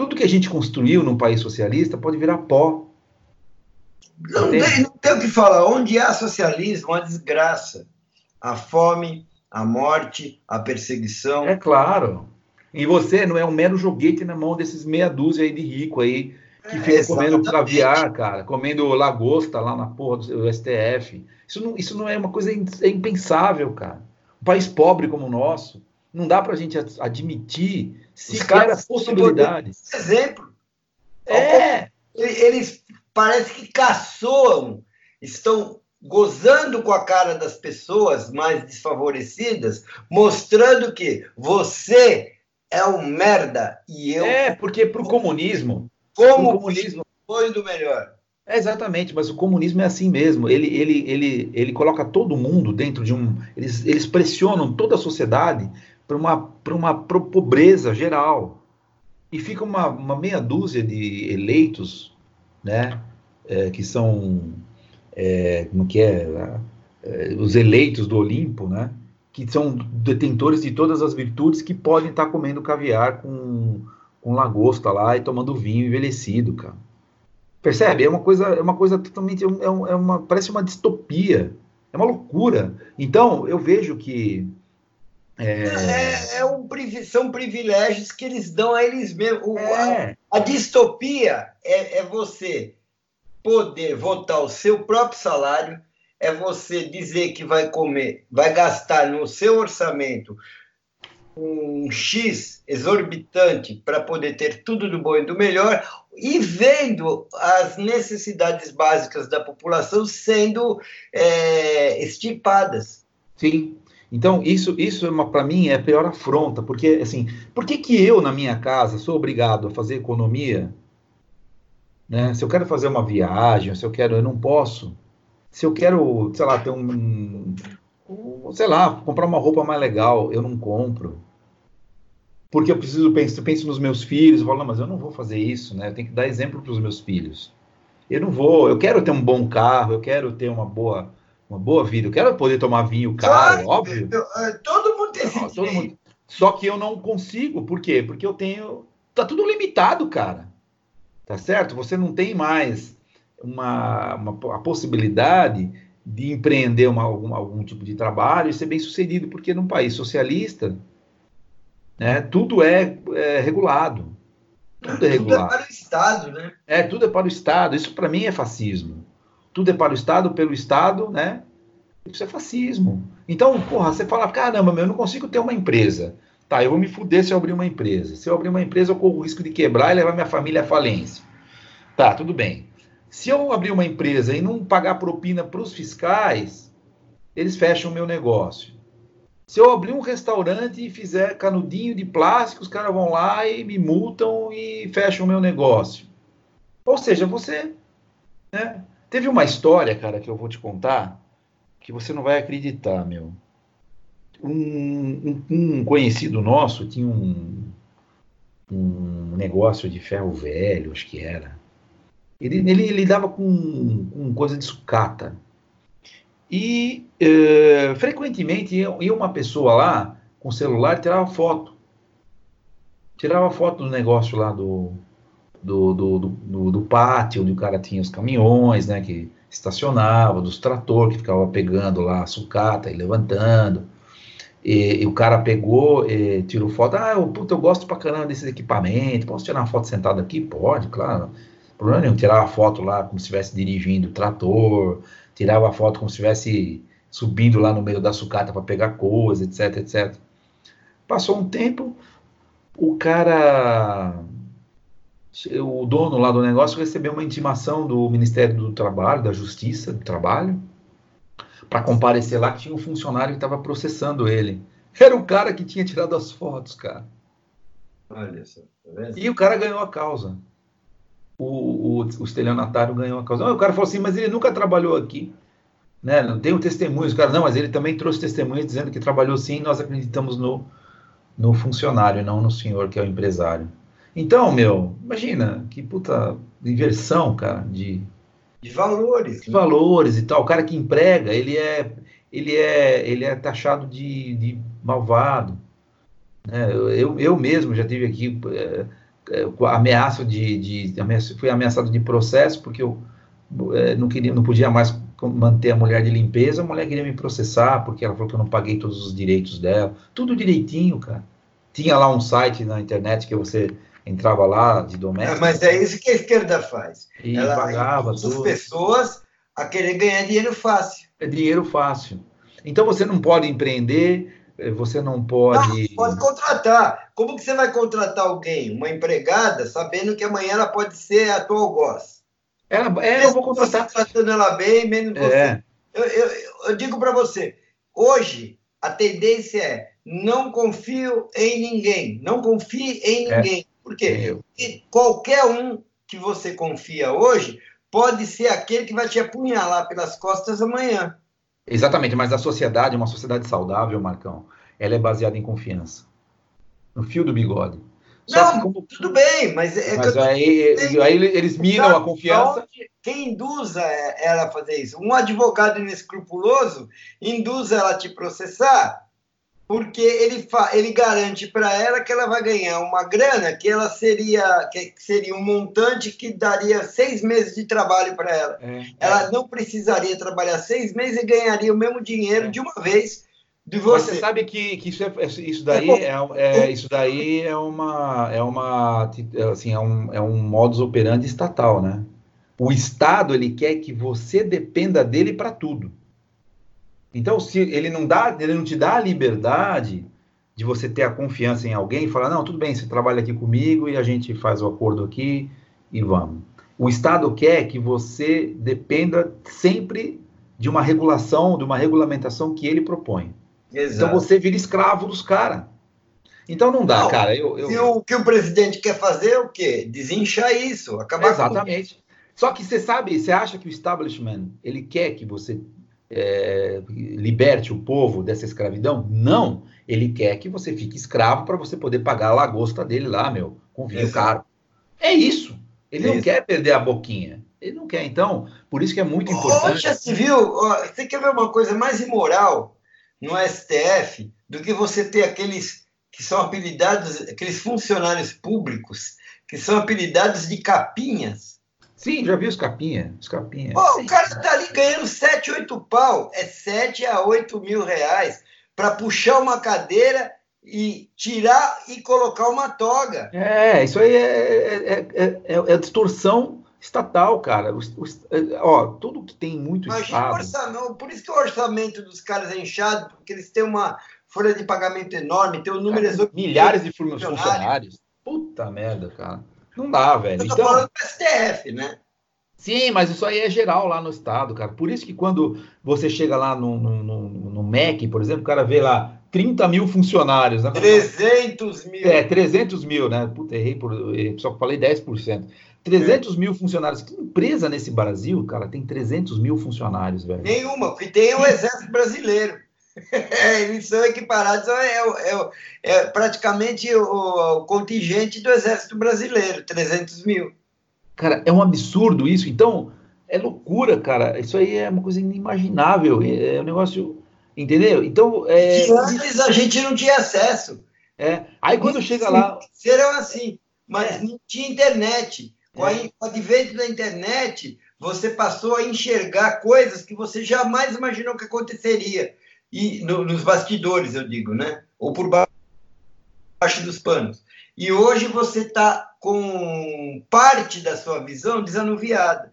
Speaker 1: Tudo que a gente construiu num país socialista pode virar pó.
Speaker 2: Não tem, não tem o que falar. Onde há socialismo, há desgraça. A fome, a morte, a perseguição.
Speaker 1: É claro. E você não é um mero joguete na mão desses meia dúzia aí de rico aí que fica é, comendo caviar, cara, comendo lagosta lá na porra do STF. Isso não, isso não é uma coisa é impensável, cara. Um país pobre como o nosso, não dá pra gente admitir sequer a possibilidade.
Speaker 2: Exemplo.
Speaker 1: É.
Speaker 2: Eles parece que caçoam, estão gozando com a cara das pessoas mais desfavorecidas, mostrando que você é um merda e eu.
Speaker 1: É, porque pro comunismo,
Speaker 2: como o comunismo foi do melhor.
Speaker 1: É exatamente, mas o comunismo é assim mesmo. Ele, ele, ele, ele coloca todo mundo dentro de um. Eles, eles pressionam toda a sociedade para uma, uma pobreza geral. E fica uma, uma meia dúzia de eleitos, né? É, que são. É, como que é? é? Os eleitos do Olimpo, né? Que são detentores de todas as virtudes que podem estar comendo caviar com com lagosta lá e tomando vinho envelhecido, cara. Percebe? É uma coisa, é uma coisa totalmente, é, é uma, parece uma distopia, é uma loucura. Então, eu vejo que
Speaker 2: é, é, é um, são privilégios que eles dão a eles mesmos. É. A, a, distopia é, é você poder votar o seu próprio salário, é você dizer que vai comer, vai gastar no seu orçamento um X exorbitante para poder ter tudo do bom e do melhor, e vendo as necessidades básicas da população sendo é, estipadas.
Speaker 1: Sim. Então, isso, isso é para mim é a pior afronta, porque assim, por que, que eu, na minha casa, sou obrigado a fazer economia? Né? Se eu quero fazer uma viagem, se eu quero, eu não posso. Se eu quero, sei lá, ter um, sei lá, comprar uma roupa mais legal, eu não compro. Porque eu preciso pensar, penso nos meus filhos, eu falo, não, mas eu não vou fazer isso, né? Eu tenho que dar exemplo para os meus filhos. Eu não vou, eu quero ter um bom carro, eu quero ter uma boa, uma boa vida, eu quero poder tomar vinho caro, óbvio.
Speaker 2: É, todo mundo tem não, todo mundo,
Speaker 1: Só que eu não consigo, por quê? Porque eu tenho, tá tudo limitado, cara. Tá certo? Você não tem mais uma, uma a possibilidade de empreender uma, algum, algum tipo de trabalho e ser bem sucedido, porque num país socialista, né, tudo é, é regulado. Tudo é regulado.
Speaker 2: Tudo é para o Estado, né?
Speaker 1: É, tudo é para o Estado. Isso para mim é fascismo. Tudo é para o Estado, pelo Estado, né? Isso é fascismo. Então, porra, você fala, caramba, meu, eu não consigo ter uma empresa. Tá, eu vou me fuder se eu abrir uma empresa. Se eu abrir uma empresa, eu corro o risco de quebrar e levar minha família à falência. Tá, tudo bem. Se eu abrir uma empresa e não pagar propina para os fiscais, eles fecham o meu negócio. Se eu abrir um restaurante e fizer canudinho de plástico, os caras vão lá e me multam e fecham o meu negócio. Ou seja, você. Né? Teve uma história, cara, que eu vou te contar, que você não vai acreditar, meu. Um, um, um conhecido nosso tinha um, um negócio de ferro velho, acho que era. Ele, ele, lidava com, com coisa de sucata. E uh, frequentemente ia uma pessoa lá com celular e tirava foto. Tirava foto do negócio lá do, do, do, do, do pátio, onde o cara tinha os caminhões, né, que estacionava, dos trator que ficava pegando lá a sucata e levantando. E, e, o cara pegou, tirou foto. Ah, eu, puta, eu gosto pra caramba desses equipamentos. Posso tirar uma foto sentado aqui? Pode, claro. Problema nenhum, tirava foto lá como se estivesse dirigindo trator, tirava foto como se estivesse subindo lá no meio da sucata para pegar coisa, etc, etc. Passou um tempo, o cara, o dono lá do negócio recebeu uma intimação do Ministério do Trabalho, da Justiça do Trabalho, para comparecer lá que tinha um funcionário que estava processando ele. Era o cara que tinha tirado as fotos, cara. Olha só. Tá e o cara ganhou a causa. O, o, o estelionatário ganhou a causa. o cara falou assim, mas ele nunca trabalhou aqui. Né? Não tem um testemunho. O cara, não, mas ele também trouxe testemunhas dizendo que trabalhou sim. Nós acreditamos no, no funcionário, não no senhor que é o empresário. Então, meu, imagina que puta inversão, cara, de,
Speaker 2: de valores.
Speaker 1: De né? valores e tal. O cara que emprega, ele é, ele é, ele é taxado de, de malvado. Né? Eu, eu mesmo já tive aqui é, é, ameaça de, de ameaça, fui ameaçado de processo porque eu é, não queria, não podia mais manter a mulher de limpeza. A mulher queria me processar porque ela falou que eu não paguei todos os direitos dela. Tudo direitinho, cara. Tinha lá um site na internet que você entrava lá de doméstico.
Speaker 2: É, mas é isso que a esquerda faz.
Speaker 1: E ela pagava
Speaker 2: as pessoas a querer ganhar dinheiro fácil.
Speaker 1: É dinheiro fácil. Então você não pode empreender, eh, você não pode.
Speaker 2: Não, pode contratar. Como que você vai contratar alguém, uma empregada, sabendo que amanhã ela pode ser a tua algoz?
Speaker 1: Ela, é, eu vou contratar.
Speaker 2: Você tratando ela bem, menos é. você. Eu, eu, eu digo para você, hoje a tendência é não confio em ninguém, não confie em é. ninguém. É. Porque qualquer um que você confia hoje pode ser aquele que vai te apunhalar pelas costas amanhã.
Speaker 1: Exatamente, mas a sociedade, uma sociedade saudável, Marcão, ela é baseada em confiança. No fio do bigode.
Speaker 2: Só não, como... tudo bem, mas...
Speaker 1: É mas aí, aí, eles minam a confiança.
Speaker 2: Quem induz ela a fazer isso? Um advogado inescrupuloso induz ela a te processar porque ele, ele garante para ela que ela vai ganhar uma grana que ela seria que seria um montante que daria seis meses de trabalho para ela. É, ela é. não precisaria trabalhar seis meses e ganharia o mesmo dinheiro é. de uma vez de você. Mas
Speaker 1: você sabe que, que isso, é, isso daí é, é, isso daí é uma é uma assim é um, é um modus operandi estatal, né? O Estado ele quer que você dependa dele para tudo. Então, se ele não dá, ele não te dá a liberdade de você ter a confiança em alguém e falar, não, tudo bem, você trabalha aqui comigo e a gente faz o acordo aqui e vamos. O Estado quer que você dependa sempre de uma regulação, de uma regulamentação que ele propõe. Então, Exato. Então você vira escravo dos caras. Então não dá, não, cara. Eu,
Speaker 2: eu... o que o presidente quer fazer é o quê? Desinchar isso, acabar
Speaker 1: Exatamente. Com... Só que você sabe, você acha que o establishment ele quer que você é, liberte o povo dessa escravidão? Não. Ele quer que você fique escravo para você poder pagar a lagosta dele lá, meu, com vinho Exato. caro. É isso. Ele é não isso. quer perder a boquinha. Ele não quer. Então, por isso que é muito importante.
Speaker 2: Já se viu? Você quer ver uma coisa mais imoral no STF do que você ter aqueles que são apelidados, aqueles funcionários públicos que são apelidados de capinhas?
Speaker 1: Sim, já vi os capinha, os capinha.
Speaker 2: Pô, o cara tá ali ganhando 7, 8 pau. É 7 a 8 mil reais para puxar uma cadeira e tirar e colocar uma toga.
Speaker 1: É, isso aí é, é, é, é distorção estatal, cara. Os, os, ó, tudo que tem muito Imagina
Speaker 2: Orçamento, por isso que o orçamento dos caras é inchado, porque eles têm uma folha de pagamento enorme, tem um número.
Speaker 1: Milhares de funcionários. Puta merda, cara. Não dá, velho. Eu tô então, falando
Speaker 2: do STF, né?
Speaker 1: Sim, mas isso aí é geral lá no estado, cara. Por isso que quando você chega lá no, no, no, no MEC, por exemplo, o cara vê lá 30 mil funcionários. Né?
Speaker 2: 300 mil.
Speaker 1: É, 300 mil, né? Puta, errei, por, só falei 10%. 300 é. mil funcionários. Que empresa nesse Brasil, cara, tem 300 mil funcionários, velho?
Speaker 2: Nenhuma, porque tem o Exército Brasileiro. É, eles são equiparados, é, é, é praticamente o, o, contingente do Exército Brasileiro, 300 mil.
Speaker 1: Cara, é um absurdo isso. Então, é loucura, cara. Isso aí é uma coisa inimaginável. É, é um negócio. Entendeu? Então. É...
Speaker 2: Antes a gente não tinha acesso.
Speaker 1: É. Aí quando chega lá.
Speaker 2: Serão assim, mas é. não tinha internet. Com, a, com o advento da internet, você passou a enxergar coisas que você jamais imaginou que aconteceria e no, nos bastidores, eu digo, né? Ou por baixo. dos panos. E hoje você está com parte da sua visão desanuviada.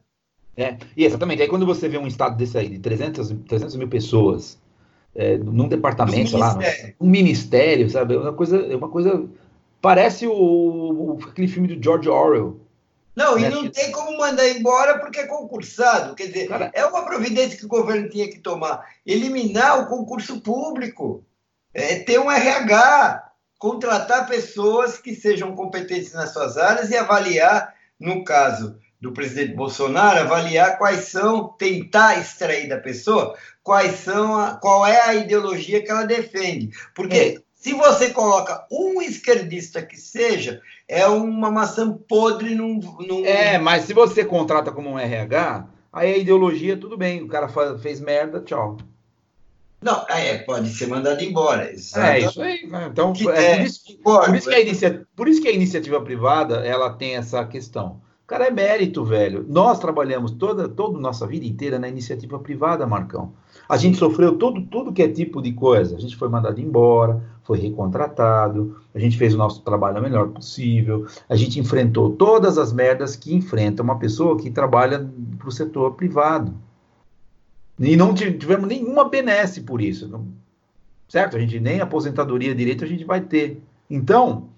Speaker 1: É, e exatamente. Aí quando você vê um estado desse aí, de 300, 300 mil pessoas, é, num departamento um lá, um ministério, sabe? É uma coisa, é uma coisa parece o, o, aquele filme do George Orwell.
Speaker 2: Não, né? e não tem como mandar embora porque é concursado. Quer dizer, Cara, é uma providência que o governo tinha que tomar. Eliminar o concurso público. É, ter um RH, contratar pessoas que sejam competentes nas suas áreas e avaliar, no caso do presidente Bolsonaro, avaliar quais são, tentar extrair da pessoa quais são a, qual é a ideologia que ela defende. Porque é. se você coloca um esquerdista que seja, é uma maçã podre num, num...
Speaker 1: É, mas se você contrata como um RH, aí a ideologia, tudo bem, o cara fez merda, tchau.
Speaker 2: Não, é, pode ser mandado embora.
Speaker 1: É isso aí. Né? Então, que, é, por, isso, por, isso que a inicia, por isso que a iniciativa privada ela tem essa questão. Cara, é mérito, velho. Nós trabalhamos toda, toda a nossa vida inteira na iniciativa privada, Marcão. A gente sofreu todo, tudo que é tipo de coisa. A gente foi mandado embora, foi recontratado, a gente fez o nosso trabalho o melhor possível, a gente enfrentou todas as merdas que enfrenta uma pessoa que trabalha para o setor privado. E não tivemos nenhuma benesse por isso. Não, certo? A gente nem aposentadoria direito a gente vai ter. Então,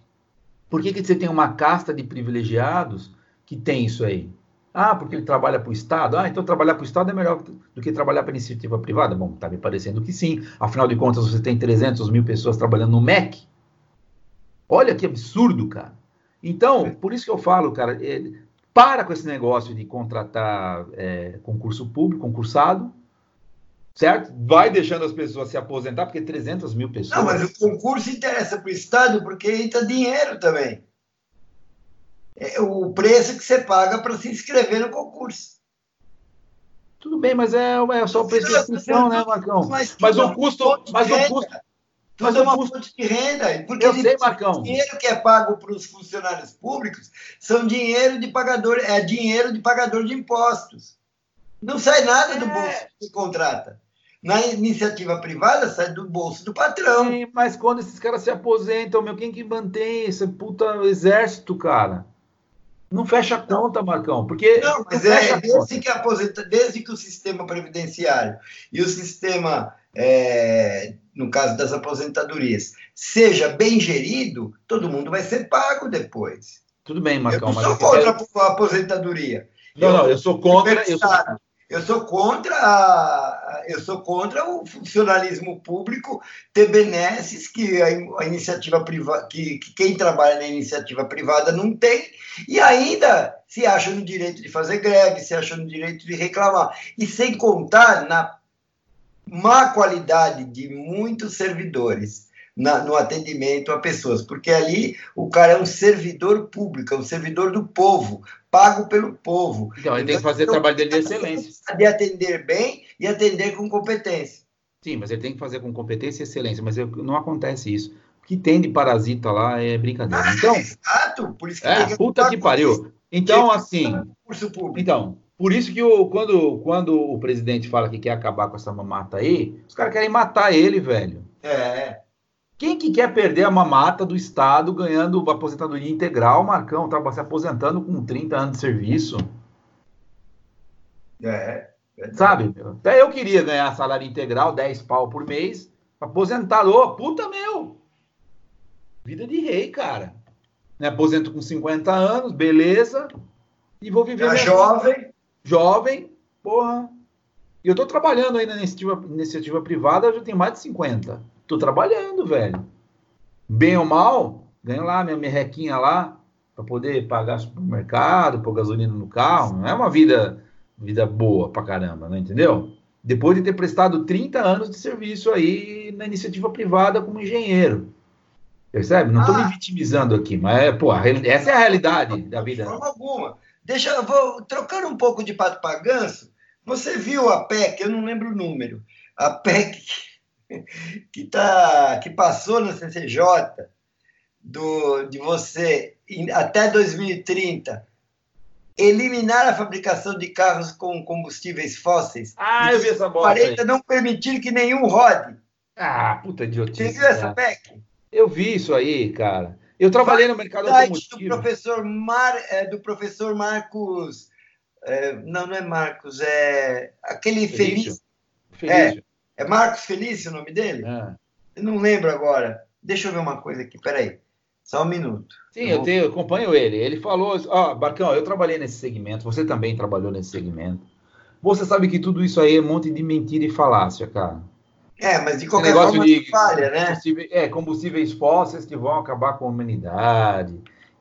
Speaker 1: por que, que você tem uma casta de privilegiados que tem isso aí? Ah, porque ele trabalha para o Estado? Ah, então trabalhar para o Estado é melhor do que trabalhar para iniciativa privada? Bom, está me parecendo que sim. Afinal de contas, você tem 300 mil pessoas trabalhando no MEC. Olha que absurdo, cara. Então, por isso que eu falo, cara, é, para com esse negócio de contratar é, concurso público, concursado, certo? Vai deixando as pessoas se aposentar, porque 300 mil pessoas.
Speaker 2: Não, mas o concurso interessa para o Estado porque entra dinheiro também o preço que você paga para se inscrever no concurso.
Speaker 1: Tudo bem, mas é, é só o preço de inscrição, né, Marcão? Mas, mas o custo. Mas o custo.
Speaker 2: Mas é uma custo... fonte de renda. Porque
Speaker 1: eu sei, Marcão.
Speaker 2: O dinheiro que é pago para os funcionários públicos são dinheiro de pagador, é dinheiro de pagador de impostos. Não sai nada do é. bolso que contrata. Na iniciativa privada sai do bolso do patrão. Sim,
Speaker 1: mas quando esses caras se aposentam, meu, quem que mantém esse puta exército, cara? Não fecha a conta, Marcão, porque.
Speaker 2: Não, mas não é desde que, aposenta, desde que o sistema previdenciário e o sistema, é, no caso das aposentadorias, seja bem gerido, todo mundo vai ser pago depois.
Speaker 1: Tudo bem, Marcão.
Speaker 2: Eu não sou contra a aposentadoria.
Speaker 1: Não, eu, não, eu sou contra.
Speaker 2: Eu sou, eu sou contra a, eu sou contra o funcionalismo público ter benesses que a, iniciativa privada, que, que, quem trabalha na iniciativa privada não tem, e ainda se acha no direito de fazer greve, se acha no direito de reclamar. E sem contar na má qualidade de muitos servidores na, no atendimento a pessoas, porque ali o cara é um servidor público, é um servidor do povo, pago pelo povo.
Speaker 1: Então, ele então, tem que fazer o trabalho dele de excelência.
Speaker 2: De atender bem e atender com competência.
Speaker 1: Sim, mas ele tem que fazer com competência e excelência, mas não acontece isso. O que tem de parasita lá é brincadeira. Ah, então,
Speaker 2: exato, por isso
Speaker 1: que é, puta que pariu. Então, assim, então, por isso que o, quando, quando o presidente fala que quer acabar com essa mamata aí, os caras querem matar ele, velho.
Speaker 2: É.
Speaker 1: Quem que quer perder a mamata do Estado ganhando aposentadoria integral, Marcão? Tá se aposentando com 30 anos de serviço.
Speaker 2: É.
Speaker 1: Sabe? Até eu queria ganhar salário integral, 10 pau por mês, aposentado. Ô, puta meu! Vida de rei, cara. Me aposento com 50 anos, beleza. E vou viver.
Speaker 2: É jovem.
Speaker 1: Jovem, porra. E eu tô trabalhando aí na iniciativa, iniciativa privada, já tenho mais de 50. Tô trabalhando, velho. Bem ou mal, ganho lá minha merrequinha lá para poder pagar supermercado, pôr gasolina no carro. Não é uma vida vida boa pra caramba, né? Entendeu? Depois de ter prestado 30 anos de serviço aí na iniciativa privada como engenheiro. Percebe? Não estou ah, me vitimizando aqui, mas é, pô, essa é a realidade da vida.
Speaker 2: De forma alguma. Deixa eu vou trocar um pouco de pato para ganso. Você viu a PEC, eu não lembro o número, a PEC que, tá, que passou no CCJ do, de você, até 2030, eliminar a fabricação de carros com combustíveis fósseis.
Speaker 1: Ah, eu vi essa bola. 40
Speaker 2: não permitir que nenhum rode.
Speaker 1: Ah, puta idiotice.
Speaker 2: Você viu essa PEC?
Speaker 1: Eu vi isso aí, cara. Eu trabalhei no mercado automotivo.
Speaker 2: Do professor, Mar, é, do professor Marcos. É, não, não é Marcos, é aquele Felício. Felício. É, é Marcos Felício o nome dele? É. Eu não lembro agora. Deixa eu ver uma coisa aqui, peraí. Só um minuto.
Speaker 1: Sim, eu, vou... tenho, eu acompanho ele. Ele falou: Ó, oh, Barcão, eu trabalhei nesse segmento, você também trabalhou nesse segmento. Você sabe que tudo isso aí é um monte de mentira e falácia, cara.
Speaker 2: É, mas de qualquer Esse forma de,
Speaker 1: falha, né? Combustíveis, é, combustíveis fósseis que vão acabar com a humanidade,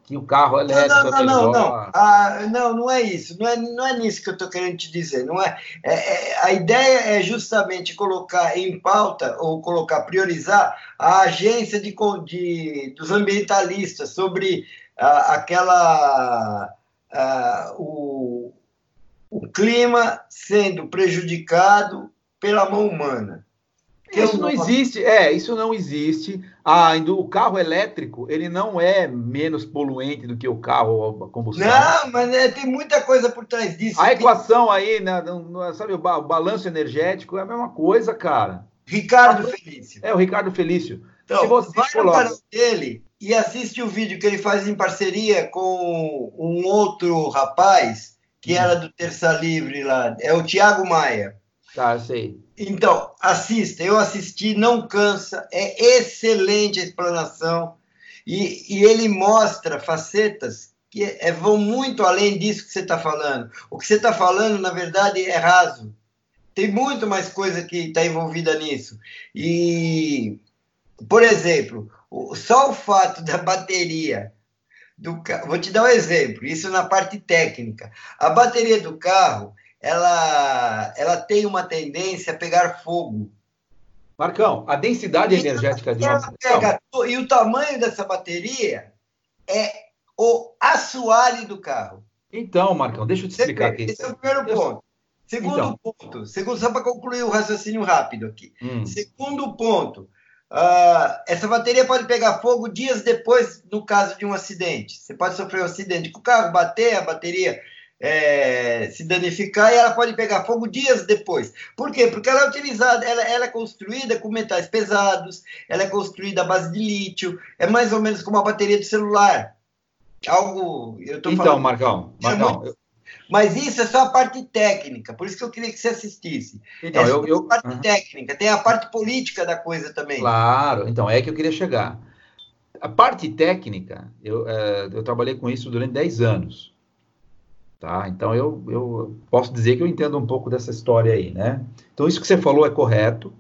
Speaker 1: que o carro elétrico
Speaker 2: não, não, é não, não, não. Ah, não, não é isso. Não é, não é nisso que eu estou querendo te dizer. Não é, é, é, a ideia é justamente colocar em pauta ou colocar, priorizar a agência de, de dos ambientalistas sobre ah, aquela ah, o, o clima sendo prejudicado pela mão humana.
Speaker 1: Isso não existe, é, isso não existe. Ah, o carro elétrico, ele não é menos poluente do que o carro a combustão.
Speaker 2: Não, mas né, tem muita coisa por trás disso.
Speaker 1: A equação aí, né, sabe, o balanço energético é a mesma coisa, cara.
Speaker 2: Ricardo Felício.
Speaker 1: É, o Ricardo Felício.
Speaker 2: Então, Se você vai coloca... no canal dele e assiste o vídeo que ele faz em parceria com um outro rapaz, que hum. era do Terça Livre lá, é o Tiago Maia.
Speaker 1: Tá, sei.
Speaker 2: Então, assista. Eu assisti, não cansa. É excelente a explanação. E, e ele mostra facetas que é, vão muito além disso que você está falando. O que você está falando, na verdade, é raso. Tem muito mais coisa que está envolvida nisso. E, por exemplo, só o fato da bateria do carro. Vou te dar um exemplo, isso na parte técnica. A bateria do carro ela, ela tem uma tendência a pegar fogo.
Speaker 1: Marcão, a densidade e energética de uma
Speaker 2: pega, E o tamanho dessa bateria é o assoalho do carro. Então,
Speaker 1: Marcão, deixa eu te explicar aqui.
Speaker 2: Esse é o primeiro ponto. Segundo então. ponto, segundo, só para concluir o raciocínio rápido aqui. Hum. Segundo ponto, uh, essa bateria pode pegar fogo dias depois, no caso de um acidente. Você pode sofrer um acidente com o carro, bater, a bateria é, se danificar e ela pode pegar fogo dias depois. Por quê? Porque ela é utilizada, ela, ela, é construída com metais pesados, ela é construída à base de lítio, é mais ou menos como a bateria do celular. Algo.
Speaker 1: Eu tô então, falando, Marcão, é Marcão eu...
Speaker 2: Mas isso é só a parte técnica, por isso que eu queria que você assistisse.
Speaker 1: Então,
Speaker 2: é
Speaker 1: eu, eu...
Speaker 2: a parte uhum. técnica, tem a parte política da coisa também.
Speaker 1: Claro, então é que eu queria chegar. A parte técnica, eu, é, eu trabalhei com isso durante 10 anos. Tá? Então eu, eu posso dizer que eu entendo um pouco dessa história aí, né? Então isso que você falou é correto,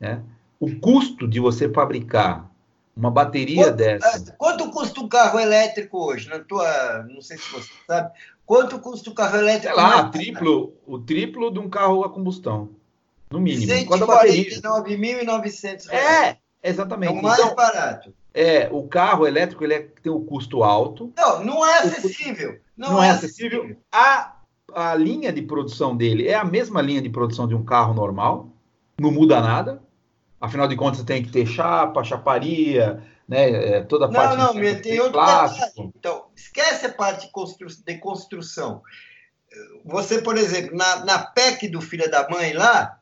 Speaker 1: né? O custo de você fabricar uma bateria
Speaker 2: quanto,
Speaker 1: dessa.
Speaker 2: É, quanto custa um carro elétrico hoje? Na tua, não sei se você sabe. Quanto custa um carro elétrico?
Speaker 1: Sei lá, triplo, o triplo de um carro a combustão, no mínimo.
Speaker 2: 149.900
Speaker 1: É, exatamente.
Speaker 2: É o mais então, barato.
Speaker 1: É, o carro elétrico ele é, tem um custo alto.
Speaker 2: Não, não é acessível.
Speaker 1: Não, não é, é acessível. acessível. A, a linha de produção dele é a mesma linha de produção de um carro normal, não muda nada. Afinal de contas, tem que ter chapa, chaparia, né, é, toda a parte
Speaker 2: não, não, tem outro. Então, esquece a parte de, constru de construção. Você, por exemplo, na, na PEC do Filha da Mãe lá,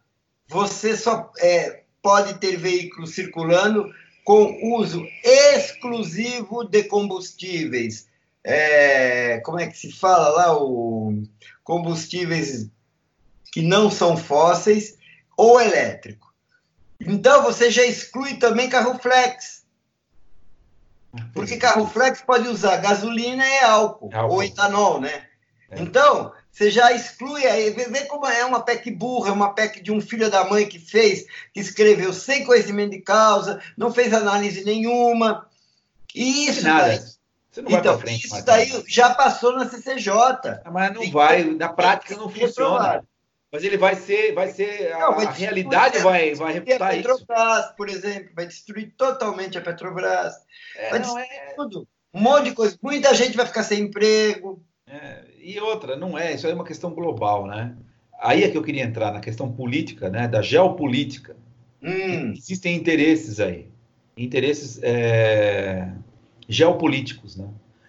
Speaker 2: você só é, pode ter veículos circulando com uso exclusivo de combustíveis. É, como é que se fala lá? O combustíveis que não são fósseis ou elétrico. Então você já exclui também carro flex. Porque carro flex pode usar gasolina e álcool, álcool. ou etanol, né? É. Então, você já exclui aí, vê, como é uma PEC burra, uma PEC de um filho da mãe que fez, que escreveu sem conhecimento de causa, não fez análise nenhuma. E isso
Speaker 1: Nada.
Speaker 2: daí, então, frente, isso daí já passou na CCJ.
Speaker 1: Ah, mas não vai, na prática não funciona. Mas ele vai ser, vai ser não, a, vai a realidade vai, vai refutar
Speaker 2: a Petrobras, isso. por exemplo, vai destruir totalmente a Petrobras. É, vai destruir é... tudo. Um monte de coisa. Muita gente vai ficar sem emprego.
Speaker 1: É, e outra, não é, isso aí é uma questão global, né? Aí é que eu queria entrar na questão política, né? Da geopolítica. Hum. Existem interesses aí, interesses é, geopolíticos, né?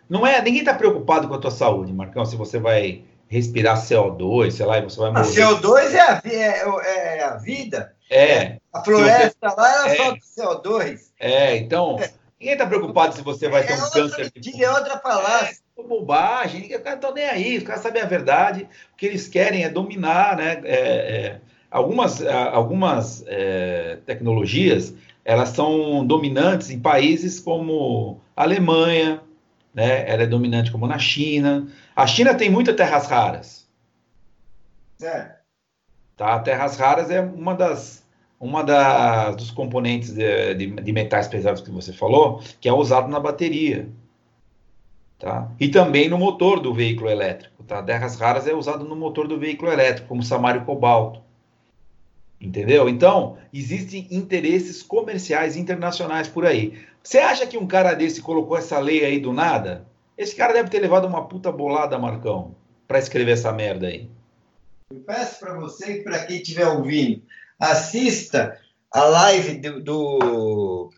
Speaker 1: Não é, ninguém está preocupado com a tua saúde, Marcão, se você vai respirar CO2, sei lá, e você vai
Speaker 2: morrer. A CO2 é a, é, é a vida.
Speaker 1: É.
Speaker 2: A floresta você, lá, ela é. solta CO2.
Speaker 1: É, então, ninguém está preocupado se você vai ter um é câncer.
Speaker 2: De... É outra falácia.
Speaker 1: É, bobagem, os caras estão nem aí, os caras sabem a verdade. O que eles querem é dominar, né? É, é, algumas algumas é, tecnologias elas são dominantes em países como a Alemanha, né? Ela é dominante como na China. A China tem muitas terras raras.
Speaker 2: É.
Speaker 1: Tá? Terras raras é uma das uma das, dos componentes de, de, de, metais pesados que você falou, que é usado na bateria. Tá? E também no motor do veículo elétrico. Tá? Terras raras é usado no motor do veículo elétrico, como samário cobalto. Entendeu? Então, existem interesses comerciais internacionais por aí. Você acha que um cara desse colocou essa lei aí do nada? Esse cara deve ter levado uma puta bolada, Marcão, para escrever essa merda aí.
Speaker 2: Eu peço para você e para quem estiver ouvindo, assista a live do, do,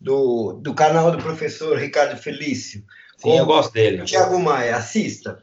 Speaker 2: do, do, canal do professor Ricardo Felício.
Speaker 1: Sim, eu gosto dele.
Speaker 2: Tiago Maia, assista.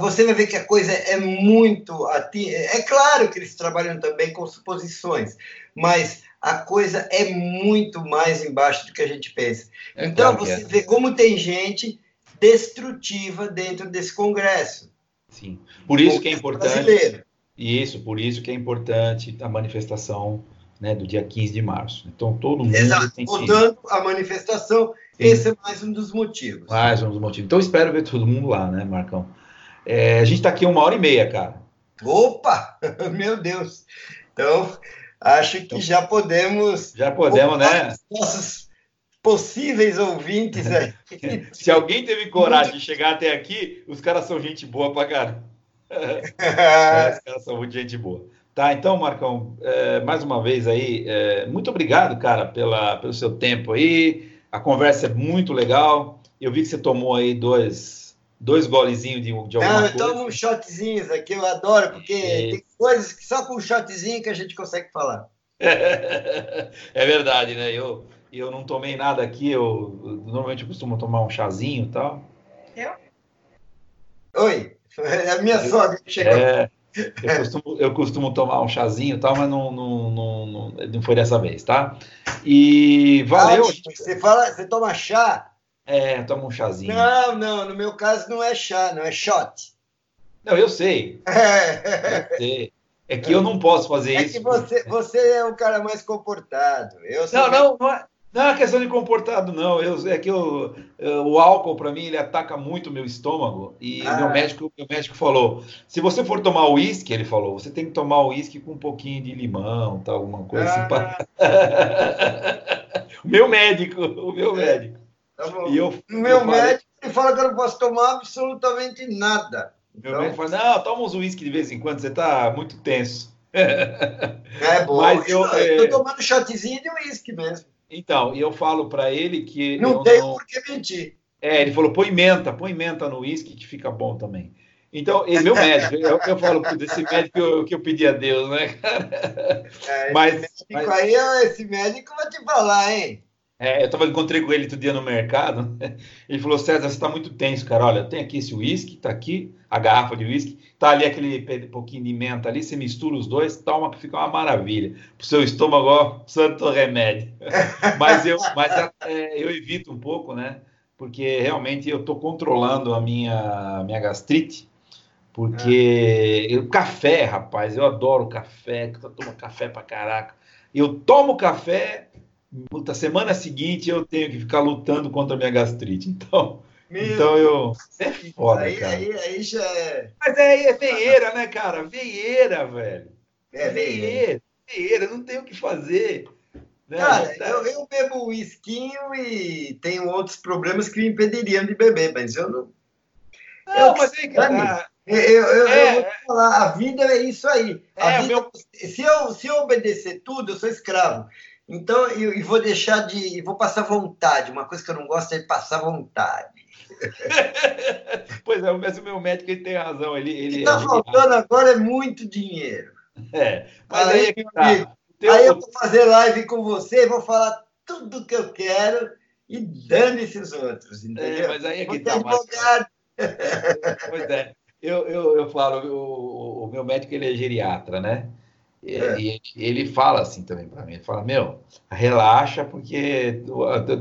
Speaker 2: Você vai ver que a coisa é muito. É claro que eles trabalham também com suposições, mas a coisa é muito mais embaixo do que a gente pensa. É então, claro você é. vê como tem gente destrutiva dentro desse Congresso.
Speaker 1: Sim. Por isso que é importante. Brasileiro. Isso, por isso que é importante a manifestação né, do dia 15 de março. Então, todo mundo
Speaker 2: Exato. tem que... Voltando à manifestação, Sim. esse é mais um dos motivos.
Speaker 1: Mais um dos motivos. Então, espero ver todo mundo lá, né, Marcão? É, a gente está aqui uma hora e meia, cara.
Speaker 2: Opa! Meu Deus! Então, acho que então, já podemos...
Speaker 1: Já podemos, né?
Speaker 2: Nossos possíveis ouvintes aí.
Speaker 1: Se alguém teve coragem de chegar até aqui, os caras são gente boa pra caramba. É, os caras são muito gente boa. Tá, então, Marcão, é, mais uma vez aí, é, muito obrigado, cara, pela, pelo seu tempo aí. A conversa é muito legal. Eu vi que você tomou aí dois, dois golezinhos de, de alguma Não, eu
Speaker 2: coisa. tomo uns shotzinhos aqui, eu adoro, porque é. tem coisas que só com um shotzinho que a gente consegue falar.
Speaker 1: é verdade, né? Eu, eu não tomei nada aqui, eu, normalmente eu costumo tomar um chazinho e tal.
Speaker 2: Eu? Oi, é a minha sogra que chegou. É,
Speaker 1: eu, costumo, eu costumo tomar um chazinho e tal, mas não, não, não, não, não foi dessa vez, tá? E valeu. Ah,
Speaker 2: você, fala, você toma chá?
Speaker 1: É, toma um chazinho.
Speaker 2: Não, não, no meu caso não é chá, não é shot.
Speaker 1: Não, eu sei. É. Eu sei. É que eu não posso fazer
Speaker 2: é
Speaker 1: isso.
Speaker 2: É que você, você é um cara mais comportado. Eu
Speaker 1: não, não, não é, não é questão de comportado, não. Eu, é que eu, eu, o álcool, para mim, ele ataca muito o meu estômago. E ah. meu, médico, meu médico falou: se você for tomar uísque, ele falou, você tem que tomar uísque com um pouquinho de limão, tal, alguma coisa ah. assim. Pra... o meu médico, o meu é. médico.
Speaker 2: Tá e eu, o meu eu médico ele fala que eu não posso tomar absolutamente nada.
Speaker 1: Meu então... médico fala: não, toma uns uísque de vez em quando, você está muito tenso.
Speaker 2: É bom. Mas eu, estou é... tomando shotzinho de uísque mesmo.
Speaker 1: Então, e eu falo para ele que.
Speaker 2: Não tem não... por que mentir.
Speaker 1: É, ele falou: põe menta, põe menta no uísque que fica bom também. Então, ele, meu médico, eu, eu falo desse médico que eu, que eu pedi a Deus, né,
Speaker 2: cara? É, mas, esse médico mas... aí, esse médico vai te falar, hein?
Speaker 1: É, eu tava, encontrei com ele outro dia no mercado. Ele falou: César, você está muito tenso, cara. Olha, tem aqui esse uísque, tá aqui, a garrafa de uísque, tá ali aquele pouquinho de menta ali, você mistura os dois, toma que fica uma maravilha. Pro seu estômago, ó, santo remédio. mas eu, mas é, eu evito um pouco, né? Porque realmente eu tô controlando a minha, minha gastrite. Porque é. o café, rapaz, eu adoro café, eu tomo café pra caraca. Eu tomo café Puta, semana seguinte eu tenho que ficar lutando contra a minha gastrite. Então, Meu então eu. É foda,
Speaker 2: aí,
Speaker 1: cara.
Speaker 2: Aí, aí já é.
Speaker 1: Mas é, é veieira, né, cara? Veieira, velho.
Speaker 2: É veieira.
Speaker 1: Veieira, não tem o que fazer.
Speaker 2: Né? Cara, tá... eu, eu bebo uisquinho e tenho outros problemas que me impediriam de beber, mas eu não.
Speaker 1: Não, eu, mas aí, cara.
Speaker 2: Eu, eu, é, eu, vou te falar, a vida é isso aí. É, vida, meu... se, eu, se eu obedecer tudo, eu sou escravo. Então, e, e vou deixar de. Vou passar vontade. Uma coisa que eu não gosto é de passar vontade.
Speaker 1: pois é, mas o meu médico ele tem razão. Ele, ele,
Speaker 2: o que está faltando agora é muito dinheiro.
Speaker 1: É, mas aí, aí, é
Speaker 2: tá. Teu... aí eu vou fazer live com você, vou falar tudo que eu quero e dane-se os outros, entendeu?
Speaker 1: É, mas aí é que tá advogado. pois é, eu, eu, eu falo, o, o meu médico ele é geriatra, né? É. E, ele fala assim também para mim, ele fala, meu, relaxa, porque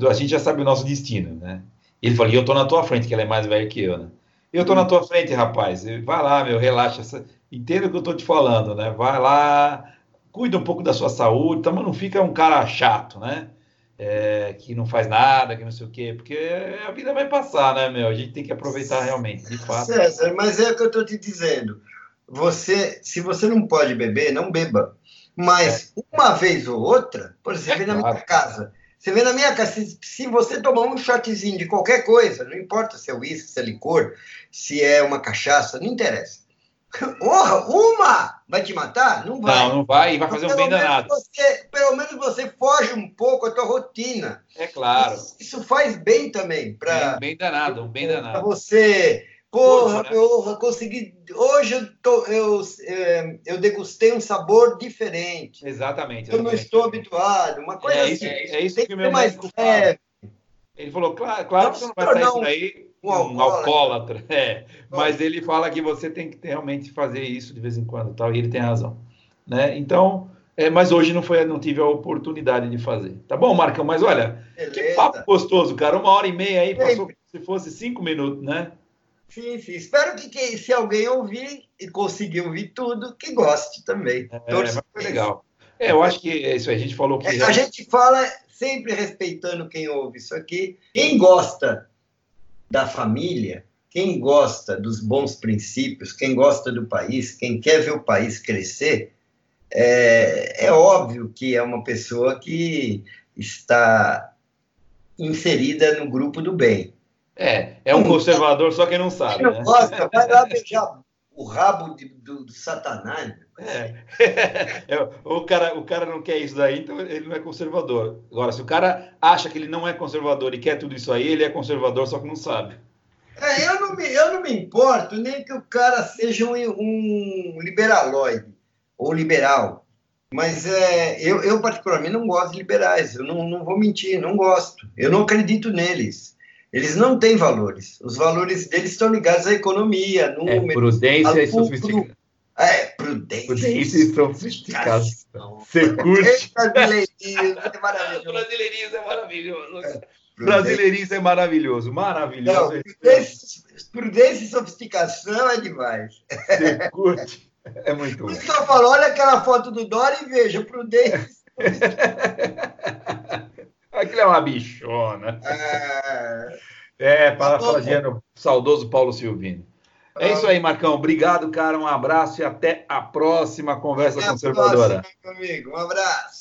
Speaker 1: a, gente já sabe o nosso destino, né? Ele falou, e eu tô na tua frente, que ela é mais velha que eu, né? Eu tô na tua frente, rapaz, vai lá, meu, relaxa, entenda o que eu tô te falando, né? Vai lá, cuida um pouco da sua saúde, mas não fica um cara chato, né? É, que não faz nada, que não sei o quê, porque a vida vai passar, né, meu? A gente tem que aproveitar realmente, de fato.
Speaker 2: César, mas é o que eu tô te dizendo você, se você não pode beber, não beba. Mas é. uma vez ou outra, por exemplo, você é vem claro. na minha casa. Você vem na minha casa, se, se, você tomar um shotzinho de qualquer coisa, não importa se é uísque, se é licor, se é uma cachaça, não interessa. Porra, uma vai te matar? Não vai.
Speaker 1: Não, não vai e vai fazer um bem danado.
Speaker 2: Você, pelo menos você foge um pouco da tua rotina.
Speaker 1: É claro.
Speaker 2: Isso, isso faz bem também. Pra,
Speaker 1: bem, bem danado, um bem danado. Para
Speaker 2: você Porra, porra, consegui. Hoje eu, tô, eu, é, eu degustei um sabor diferente.
Speaker 1: Exatamente.
Speaker 2: Eu não estou habituado. Uma coisa
Speaker 1: é isso, assim. É isso que o meu médico fala. Ele falou, claro, claro que você não vai sair por aí um, um alcoólatra. É, mas ele fala que você tem que realmente fazer isso de vez em quando, tal, e ele tem razão. Né? Então, é, mas hoje não foi, não tive a oportunidade de fazer. Tá bom, Marcão? Mas olha, Beleza. que papo gostoso, cara. Uma hora e meia aí, passou se fosse cinco minutos, né?
Speaker 2: Sim, sim. Espero que, que, se alguém ouvir e conseguir ouvir tudo, que goste também.
Speaker 1: É, foi legal. É, eu acho que é isso aí. A gente falou que.
Speaker 2: É, a gente fala sempre respeitando quem ouve isso aqui. Quem gosta da família, quem gosta dos bons princípios, quem gosta do país, quem quer ver o país crescer, é, é óbvio que é uma pessoa que está inserida no grupo do bem.
Speaker 1: É, é um conservador, só quem não sabe.
Speaker 2: Né? gosta, vai lá beijar o rabo de, do, do, Satanás.
Speaker 1: É. é. o, cara, o cara não quer isso daí, então ele não é conservador. Agora, se o cara acha que ele não é conservador e quer tudo isso aí, ele é conservador, só que não sabe.
Speaker 2: É, eu, não me, eu não me importo nem que o cara seja um, um liberaloide ou liberal. Mas é, eu, eu, particularmente, não gosto de liberais. Eu não, não vou mentir, não gosto. Eu não acredito neles. Eles não têm valores. Os valores deles estão ligados à economia, é, número,
Speaker 1: é, prudência e sofisticação.
Speaker 2: É, prudência,
Speaker 1: prudência e sofisticação. Você curte?
Speaker 2: Brasileirismo é maravilhoso.
Speaker 1: Brasileirismo é maravilhoso. É, Brasileirismo é maravilhoso, maravilhoso. Não,
Speaker 2: prudência, prudência, e sofisticação é demais.
Speaker 1: Você curte? É muito bom.
Speaker 2: Só falou, olha aquela foto do Dória e veja, prudência.
Speaker 1: Aquilo é uma bichona. É, é parafraseando o saudoso Paulo Silvino. É isso aí, Marcão. Obrigado, cara. Um abraço e até a próxima conversa até conservadora.
Speaker 2: Próxima, amigo. Um abraço.